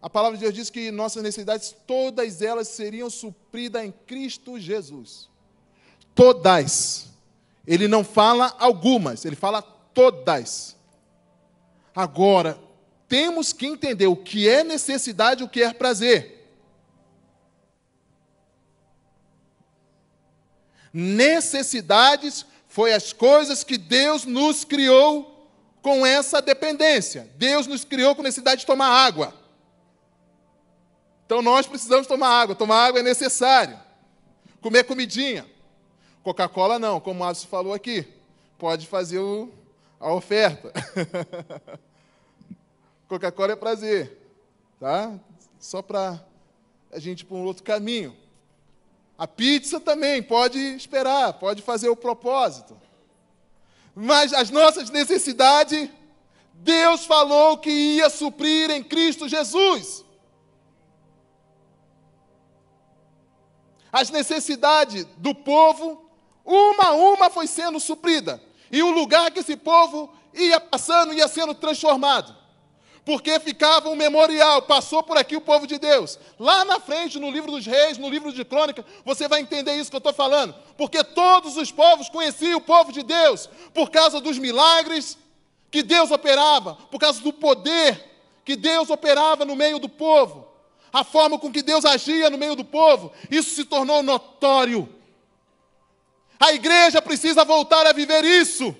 A palavra de Deus diz que nossas necessidades, todas elas seriam supridas em Cristo Jesus. Todas. Ele não fala algumas, ele fala todas. Agora, temos que entender o que é necessidade e o que é prazer. Necessidades foi as coisas que Deus nos criou com essa dependência. Deus nos criou com necessidade de tomar água. Então nós precisamos tomar água. Tomar água é necessário. Comer comidinha. Coca-Cola não, como o Alisson falou aqui. Pode fazer o, a oferta. Coca-Cola é prazer. Tá? Só para a gente ir para um outro caminho. A pizza também pode esperar, pode fazer o propósito. Mas as nossas necessidades, Deus falou que ia suprir em Cristo Jesus. As necessidades do povo, uma a uma foi sendo suprida. E o lugar que esse povo ia passando ia sendo transformado porque ficava um memorial, passou por aqui o povo de Deus. Lá na frente, no livro dos reis, no livro de crônica, você vai entender isso que eu estou falando. Porque todos os povos conheciam o povo de Deus, por causa dos milagres que Deus operava, por causa do poder que Deus operava no meio do povo, a forma com que Deus agia no meio do povo, isso se tornou notório. A igreja precisa voltar a viver isso.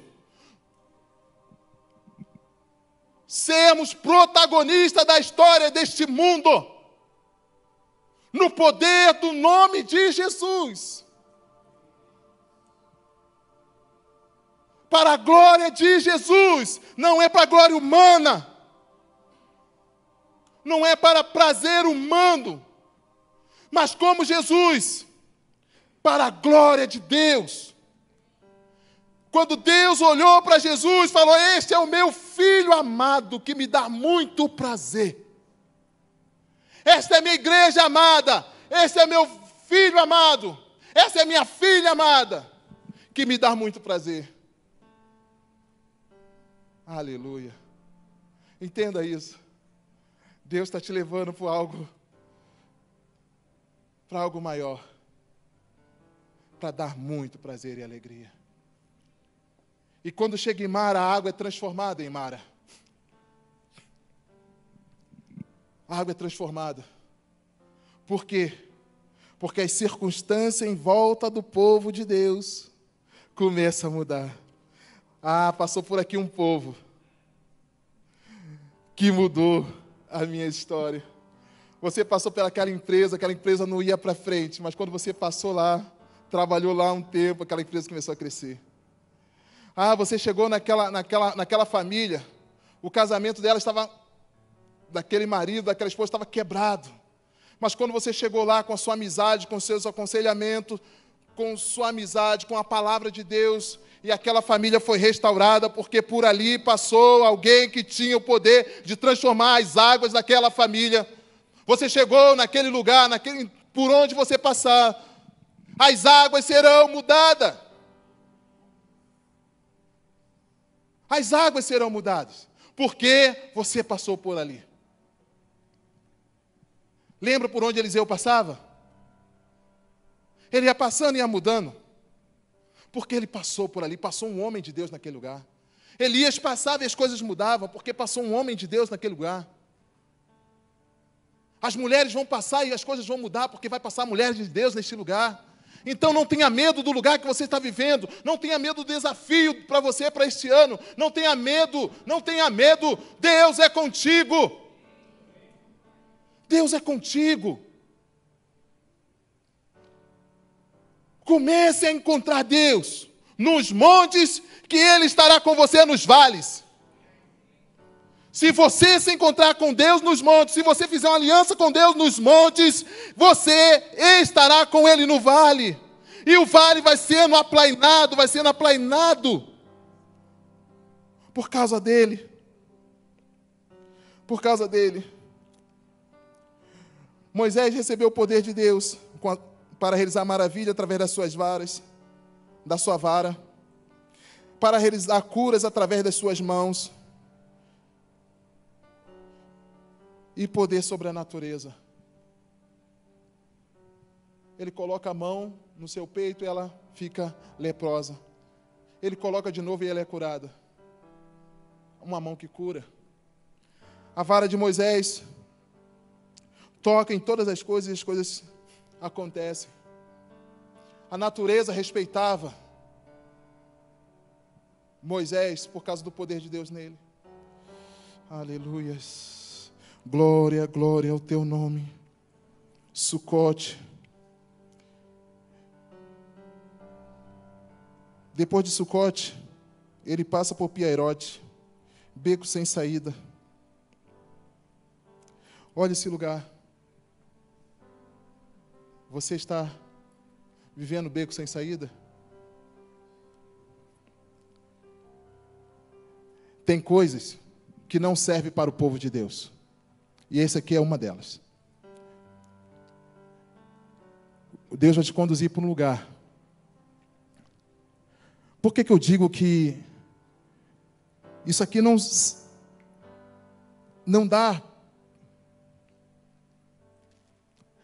Sermos protagonistas da história deste mundo, no poder do nome de Jesus. Para a glória de Jesus, não é para a glória humana, não é para prazer humano, mas como Jesus, para a glória de Deus. Quando Deus olhou para Jesus falou: Este é o meu filho amado que me dá muito prazer. Esta é minha igreja amada. Este é meu filho amado. Essa é minha filha amada que me dá muito prazer. Aleluia. Entenda isso. Deus está te levando para algo, para algo maior, para dar muito prazer e alegria. E quando chega em Mara, a água é transformada em Mara. A água é transformada. Por quê? Porque as circunstâncias em volta do povo de Deus começam a mudar. Ah, passou por aqui um povo que mudou a minha história. Você passou pelaquela empresa, aquela empresa não ia para frente, mas quando você passou lá, trabalhou lá um tempo, aquela empresa começou a crescer. Ah, você chegou naquela, naquela, naquela família, o casamento dela estava, daquele marido, daquela esposa, estava quebrado. Mas quando você chegou lá com a sua amizade, com seus aconselhamentos, com sua amizade, com a palavra de Deus, e aquela família foi restaurada, porque por ali passou alguém que tinha o poder de transformar as águas daquela família. Você chegou naquele lugar, naquele, por onde você passar, as águas serão mudadas. As águas serão mudadas, porque você passou por ali. Lembra por onde Eliseu passava? Ele ia passando e ia mudando, porque ele passou por ali, passou um homem de Deus naquele lugar. Elias passava e as coisas mudavam, porque passou um homem de Deus naquele lugar. As mulheres vão passar e as coisas vão mudar, porque vai passar mulheres de Deus neste lugar. Então não tenha medo do lugar que você está vivendo, não tenha medo do desafio para você para este ano, não tenha medo, não tenha medo, Deus é contigo. Deus é contigo. Comece a encontrar Deus nos montes, que Ele estará com você nos vales. Se você se encontrar com Deus nos montes, se você fizer uma aliança com Deus nos montes, você estará com Ele no vale. E o vale vai sendo aplainado, vai sendo aplainado por causa dele. Por causa dele. Moisés recebeu o poder de Deus para realizar maravilha através das suas varas, da sua vara, para realizar curas através das suas mãos e poder sobre a natureza. Ele coloca a mão no seu peito e ela fica leprosa. Ele coloca de novo e ela é curada. uma mão que cura. A vara de Moisés toca em todas as coisas e as coisas acontecem. A natureza respeitava Moisés por causa do poder de Deus nele. Aleluias. Glória, glória ao teu nome. Sucote. Depois de Sucote, ele passa por Piairote, beco sem saída. Olha esse lugar. Você está vivendo beco sem saída? Tem coisas que não servem para o povo de Deus. E esse aqui é uma delas. Deus vai te conduzir para um lugar. Por que, que eu digo que isso aqui não, não dá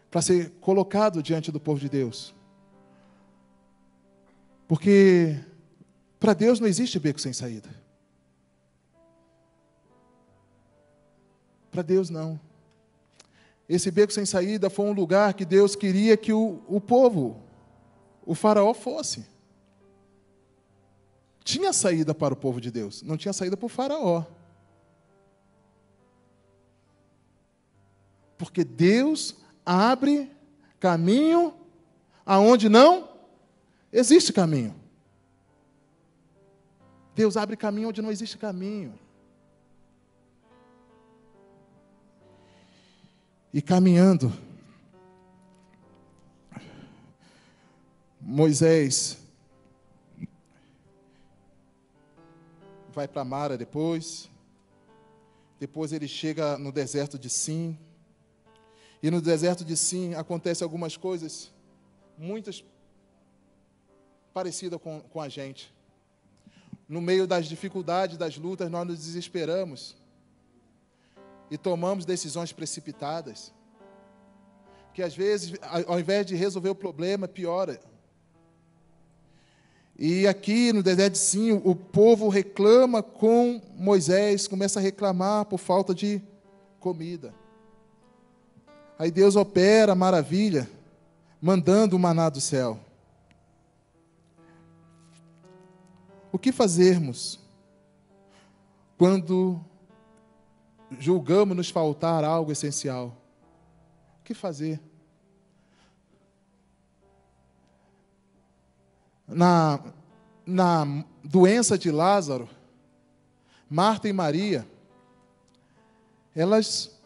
para ser colocado diante do povo de Deus? Porque para Deus não existe beco sem saída. Para Deus, não. Esse beco sem saída foi um lugar que Deus queria que o, o povo, o Faraó, fosse. Tinha saída para o povo de Deus, não tinha saída para o Faraó. Porque Deus abre caminho aonde não existe caminho. Deus abre caminho onde não existe caminho. E caminhando, Moisés vai para Mara depois. Depois ele chega no deserto de Sim. E no deserto de Sim acontecem algumas coisas, muitas parecidas com, com a gente. No meio das dificuldades, das lutas, nós nos desesperamos e tomamos decisões precipitadas, que às vezes, ao invés de resolver o problema, piora. E aqui no deserto de Sim, o povo reclama com Moisés, começa a reclamar por falta de comida. Aí Deus opera maravilha, mandando o maná do céu. O que fazermos quando julgamos nos faltar algo essencial. O que fazer? Na, na doença de Lázaro, Marta e Maria, elas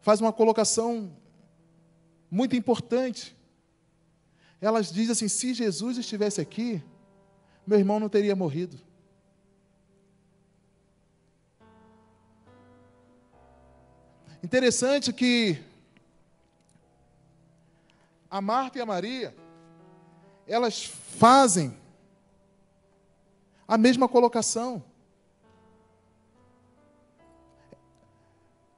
fazem uma colocação muito importante. Elas dizem assim: se Jesus estivesse aqui, meu irmão não teria morrido. Interessante que a Marta e a Maria, elas fazem a mesma colocação.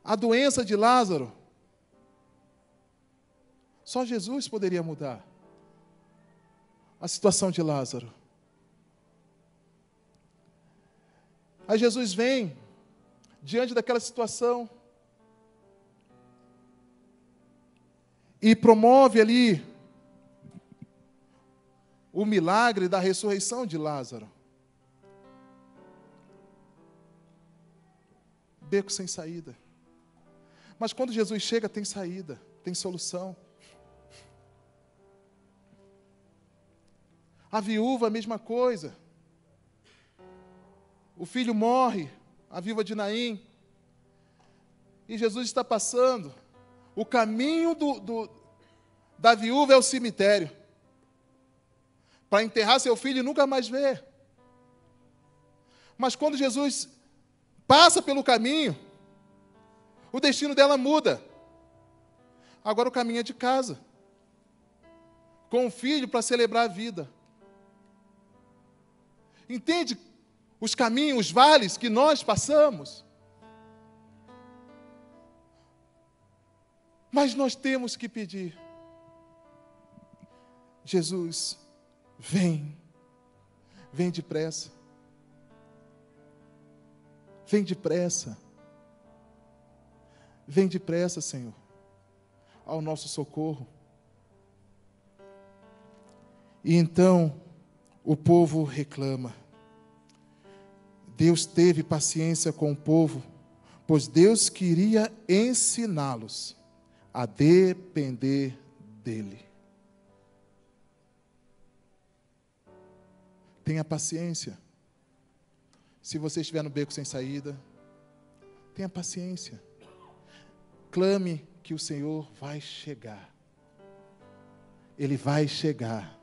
A doença de Lázaro, só Jesus poderia mudar a situação de Lázaro. Aí Jesus vem diante daquela situação, e promove ali o milagre da ressurreição de Lázaro. Beco sem saída. Mas quando Jesus chega, tem saída, tem solução. A viúva, a mesma coisa. O filho morre, a viúva de Naim. E Jesus está passando. O caminho do, do, da viúva é o cemitério para enterrar seu filho e nunca mais ver. Mas quando Jesus passa pelo caminho, o destino dela muda. Agora o caminho é de casa, com o filho para celebrar a vida. Entende os caminhos, os vales que nós passamos? Mas nós temos que pedir. Jesus, vem, vem depressa. Vem depressa. Vem depressa, Senhor, ao nosso socorro. E então o povo reclama. Deus teve paciência com o povo, pois Deus queria ensiná-los a depender dele. Tenha paciência. Se você estiver no beco sem saída, tenha paciência. Clame que o Senhor vai chegar. Ele vai chegar.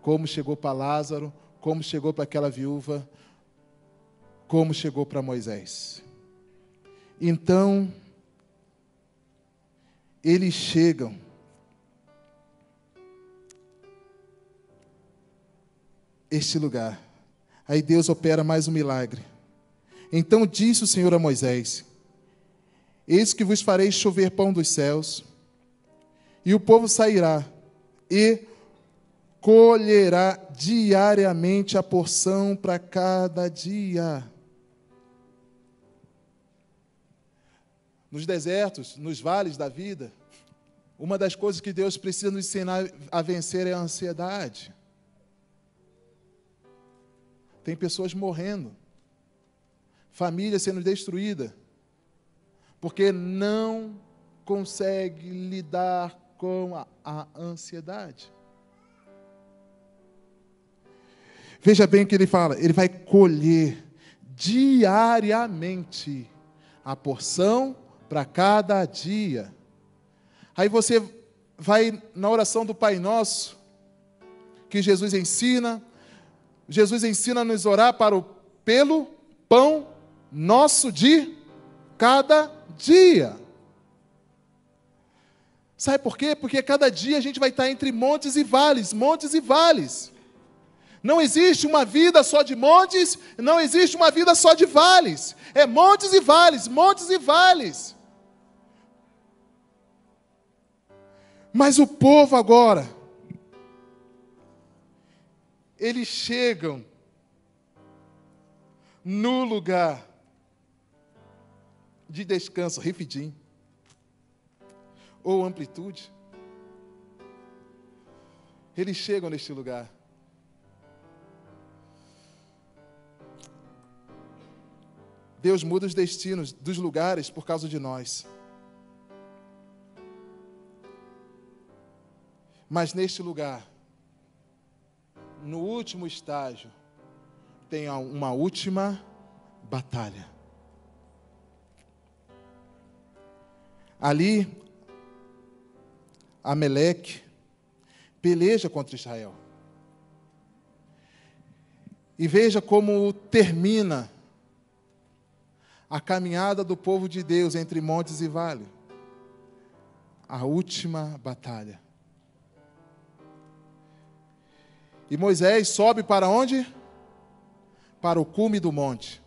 Como chegou para Lázaro, como chegou para aquela viúva, como chegou para Moisés. Então, eles chegam. Este lugar. Aí Deus opera mais um milagre. Então disse o Senhor a Moisés: Eis que vos farei chover pão dos céus, e o povo sairá e colherá diariamente a porção para cada dia. Nos desertos, nos vales da vida, uma das coisas que Deus precisa nos ensinar a vencer é a ansiedade. Tem pessoas morrendo, família sendo destruída, porque não consegue lidar com a, a ansiedade. Veja bem o que ele fala: ele vai colher diariamente a porção para cada dia. Aí você vai na oração do Pai Nosso, que Jesus ensina, Jesus ensina a nos orar para o, pelo pão nosso de cada dia. Sabe por quê? Porque cada dia a gente vai estar entre montes e vales, montes e vales. Não existe uma vida só de montes, não existe uma vida só de vales. É montes e vales, montes e vales. Mas o povo agora eles chegam no lugar de descanso, Rifidim, ou amplitude. Eles chegam neste lugar. Deus muda os destinos dos lugares por causa de nós. Mas neste lugar, no último estágio, tem uma última batalha. Ali, Ameleque peleja contra Israel. E veja como termina a caminhada do povo de Deus entre montes e vale. A última batalha. E Moisés sobe para onde? Para o cume do monte.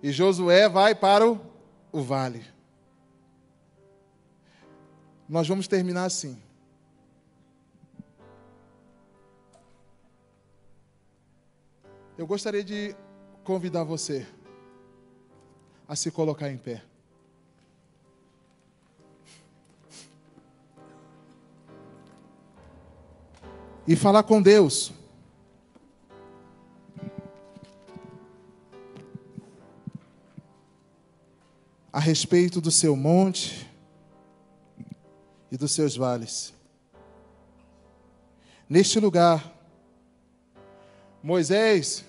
E Josué vai para o, o vale. Nós vamos terminar assim. Eu gostaria de convidar você a se colocar em pé. e falar com Deus. A respeito do seu monte e dos seus vales. Neste lugar, Moisés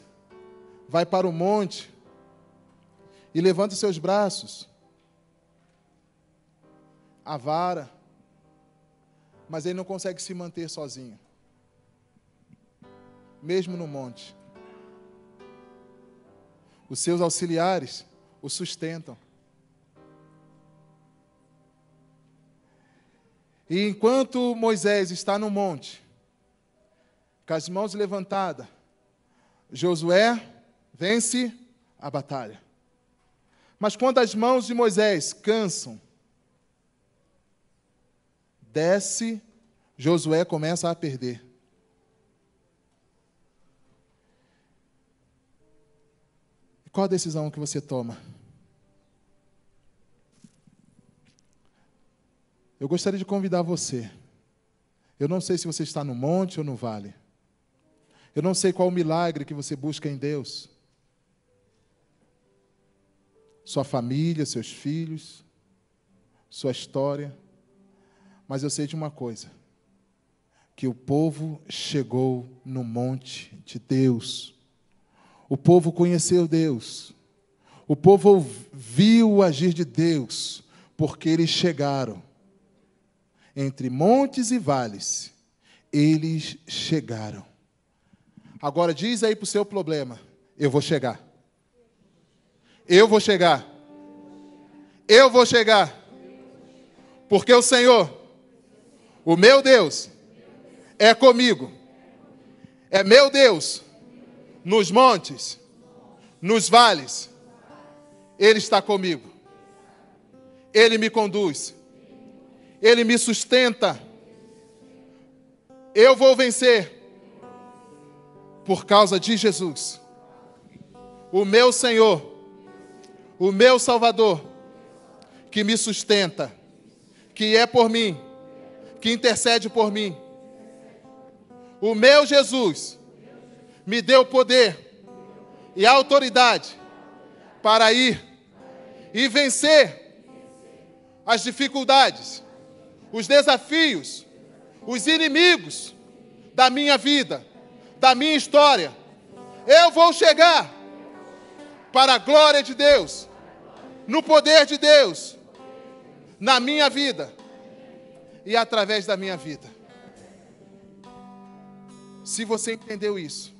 vai para o monte e levanta os seus braços, a vara, mas ele não consegue se manter sozinho mesmo no monte. Os seus auxiliares o sustentam. E enquanto Moisés está no monte, com as mãos levantadas, Josué vence a batalha. Mas quando as mãos de Moisés cansam, desce, Josué começa a perder. Qual a decisão que você toma? Eu gostaria de convidar você. Eu não sei se você está no monte ou no vale. Eu não sei qual o milagre que você busca em Deus. Sua família, seus filhos, sua história. Mas eu sei de uma coisa: que o povo chegou no monte de Deus. O povo conheceu Deus. O povo viu o agir de Deus, porque eles chegaram entre montes e vales, eles chegaram. Agora diz aí para o seu problema: eu vou chegar. Eu vou chegar. Eu vou chegar. Porque o Senhor, o meu Deus, é comigo. É meu Deus, nos montes, nos vales, Ele está comigo. Ele me conduz. Ele me sustenta. Eu vou vencer por causa de Jesus, o meu Senhor, o meu Salvador, que me sustenta, que é por mim, que intercede por mim. O meu Jesus me deu poder e autoridade para ir e vencer as dificuldades os desafios, os inimigos da minha vida, da minha história. Eu vou chegar para a glória de Deus, no poder de Deus, na minha vida e através da minha vida. Se você entendeu isso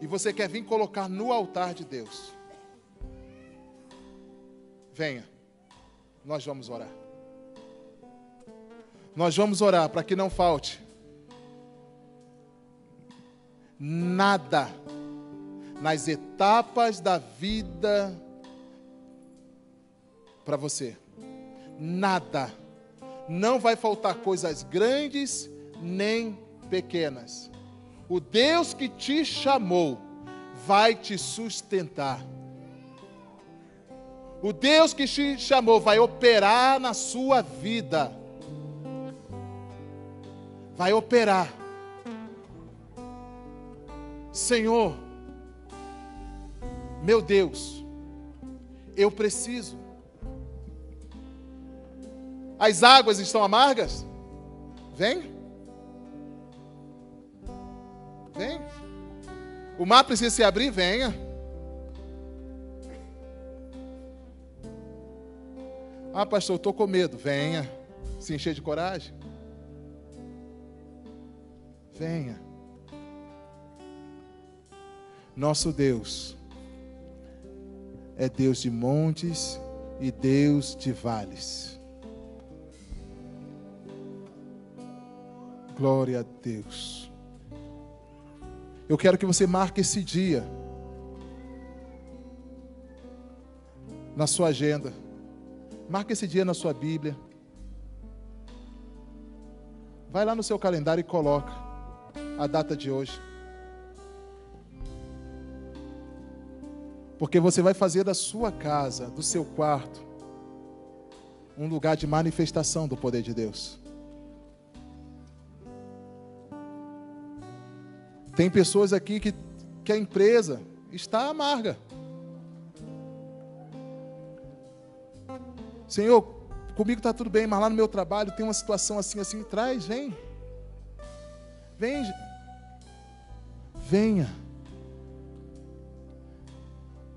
e você quer vir colocar no altar de Deus, venha, nós vamos orar. Nós vamos orar para que não falte nada nas etapas da vida para você. Nada. Não vai faltar coisas grandes nem pequenas. O Deus que te chamou vai te sustentar. O Deus que te chamou vai operar na sua vida vai operar. Senhor, meu Deus, eu preciso. As águas estão amargas? Vem. Vem. O mar precisa se abrir? Venha. Ah, pastor, estou com medo. Venha. Se encher de coragem. Venha. Nosso Deus é Deus de montes e Deus de vales. Glória a Deus. Eu quero que você marque esse dia na sua agenda. Marque esse dia na sua Bíblia. Vai lá no seu calendário e coloca a data de hoje. Porque você vai fazer da sua casa, do seu quarto, um lugar de manifestação do poder de Deus. Tem pessoas aqui que, que a empresa está amarga. Senhor, comigo está tudo bem, mas lá no meu trabalho tem uma situação assim, assim, traz, vem. Vem, venha.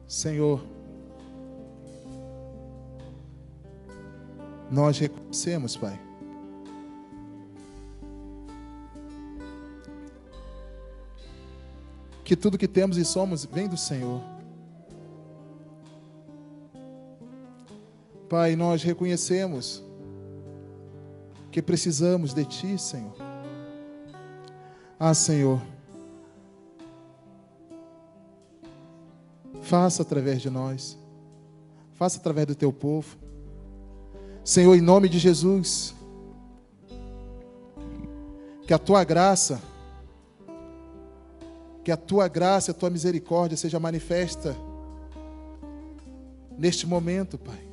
Senhor, nós reconhecemos, Pai, que tudo que temos e somos vem do Senhor. Pai, nós reconhecemos que precisamos de Ti, Senhor. Ah, Senhor. Faça através de nós. Faça através do teu povo. Senhor, em nome de Jesus, que a tua graça, que a tua graça, a tua misericórdia seja manifesta neste momento, Pai.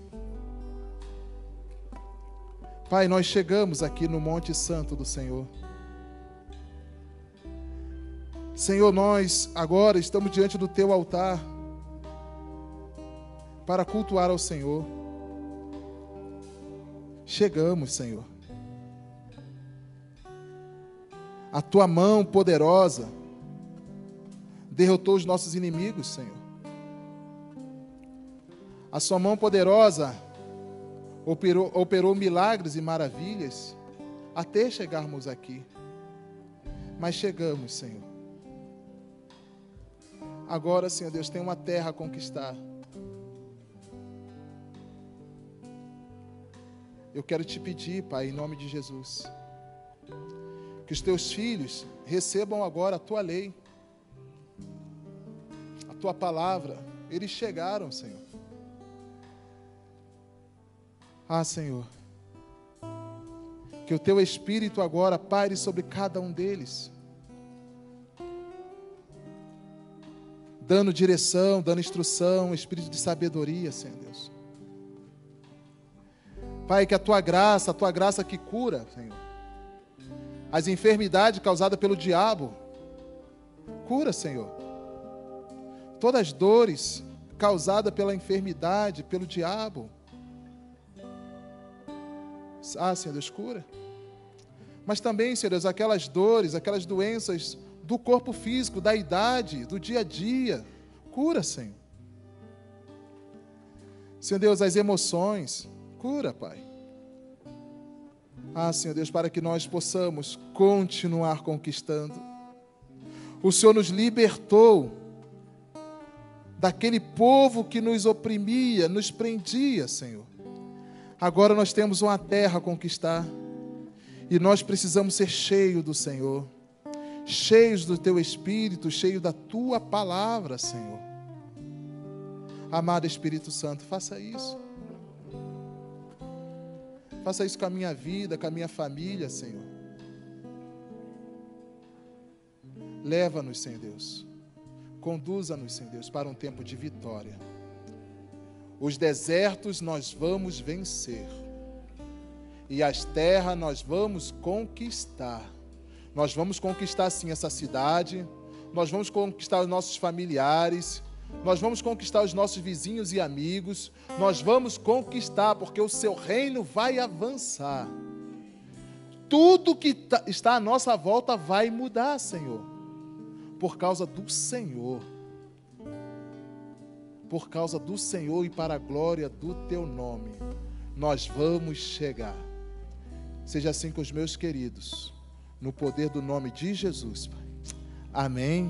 Pai, nós chegamos aqui no Monte Santo do Senhor. Senhor, nós agora estamos diante do teu altar para cultuar ao Senhor. Chegamos, Senhor. A tua mão poderosa derrotou os nossos inimigos, Senhor. A sua mão poderosa operou, operou milagres e maravilhas até chegarmos aqui. Mas chegamos, Senhor. Agora, Senhor Deus, tem uma terra a conquistar. Eu quero te pedir, Pai, em nome de Jesus, que os teus filhos recebam agora a tua lei, tua palavra. Eles chegaram, Senhor. Ah, Senhor, que o teu Espírito agora pare sobre cada um deles, dando direção, dando instrução, espírito de sabedoria, Senhor Deus. Pai, que a tua graça, a tua graça que cura, Senhor, as enfermidades causadas pelo diabo, cura, Senhor. Todas as dores causadas pela enfermidade, pelo diabo, ah, Senhor Deus, cura. Mas também, Senhor Deus, aquelas dores, aquelas doenças do corpo físico, da idade, do dia a dia. Cura, Senhor. Senhor Deus, as emoções. Cura, Pai. Ah, Senhor Deus, para que nós possamos continuar conquistando. O Senhor nos libertou daquele povo que nos oprimia, nos prendia, Senhor. Agora nós temos uma terra a conquistar. E nós precisamos ser cheios do Senhor, cheios do teu Espírito, cheios da tua palavra, Senhor. Amado Espírito Santo, faça isso. Faça isso com a minha vida, com a minha família, Senhor. Leva-nos, Senhor Deus. Conduza-nos, Senhor Deus, para um tempo de vitória. Os desertos nós vamos vencer. E as terras nós vamos conquistar. Nós vamos conquistar sim essa cidade, nós vamos conquistar os nossos familiares, nós vamos conquistar os nossos vizinhos e amigos, nós vamos conquistar, porque o seu reino vai avançar. Tudo que tá, está à nossa volta vai mudar, Senhor, por causa do Senhor por causa do Senhor e para a glória do teu nome, nós vamos chegar. Seja assim com os meus queridos, no poder do nome de Jesus, Pai. Amém.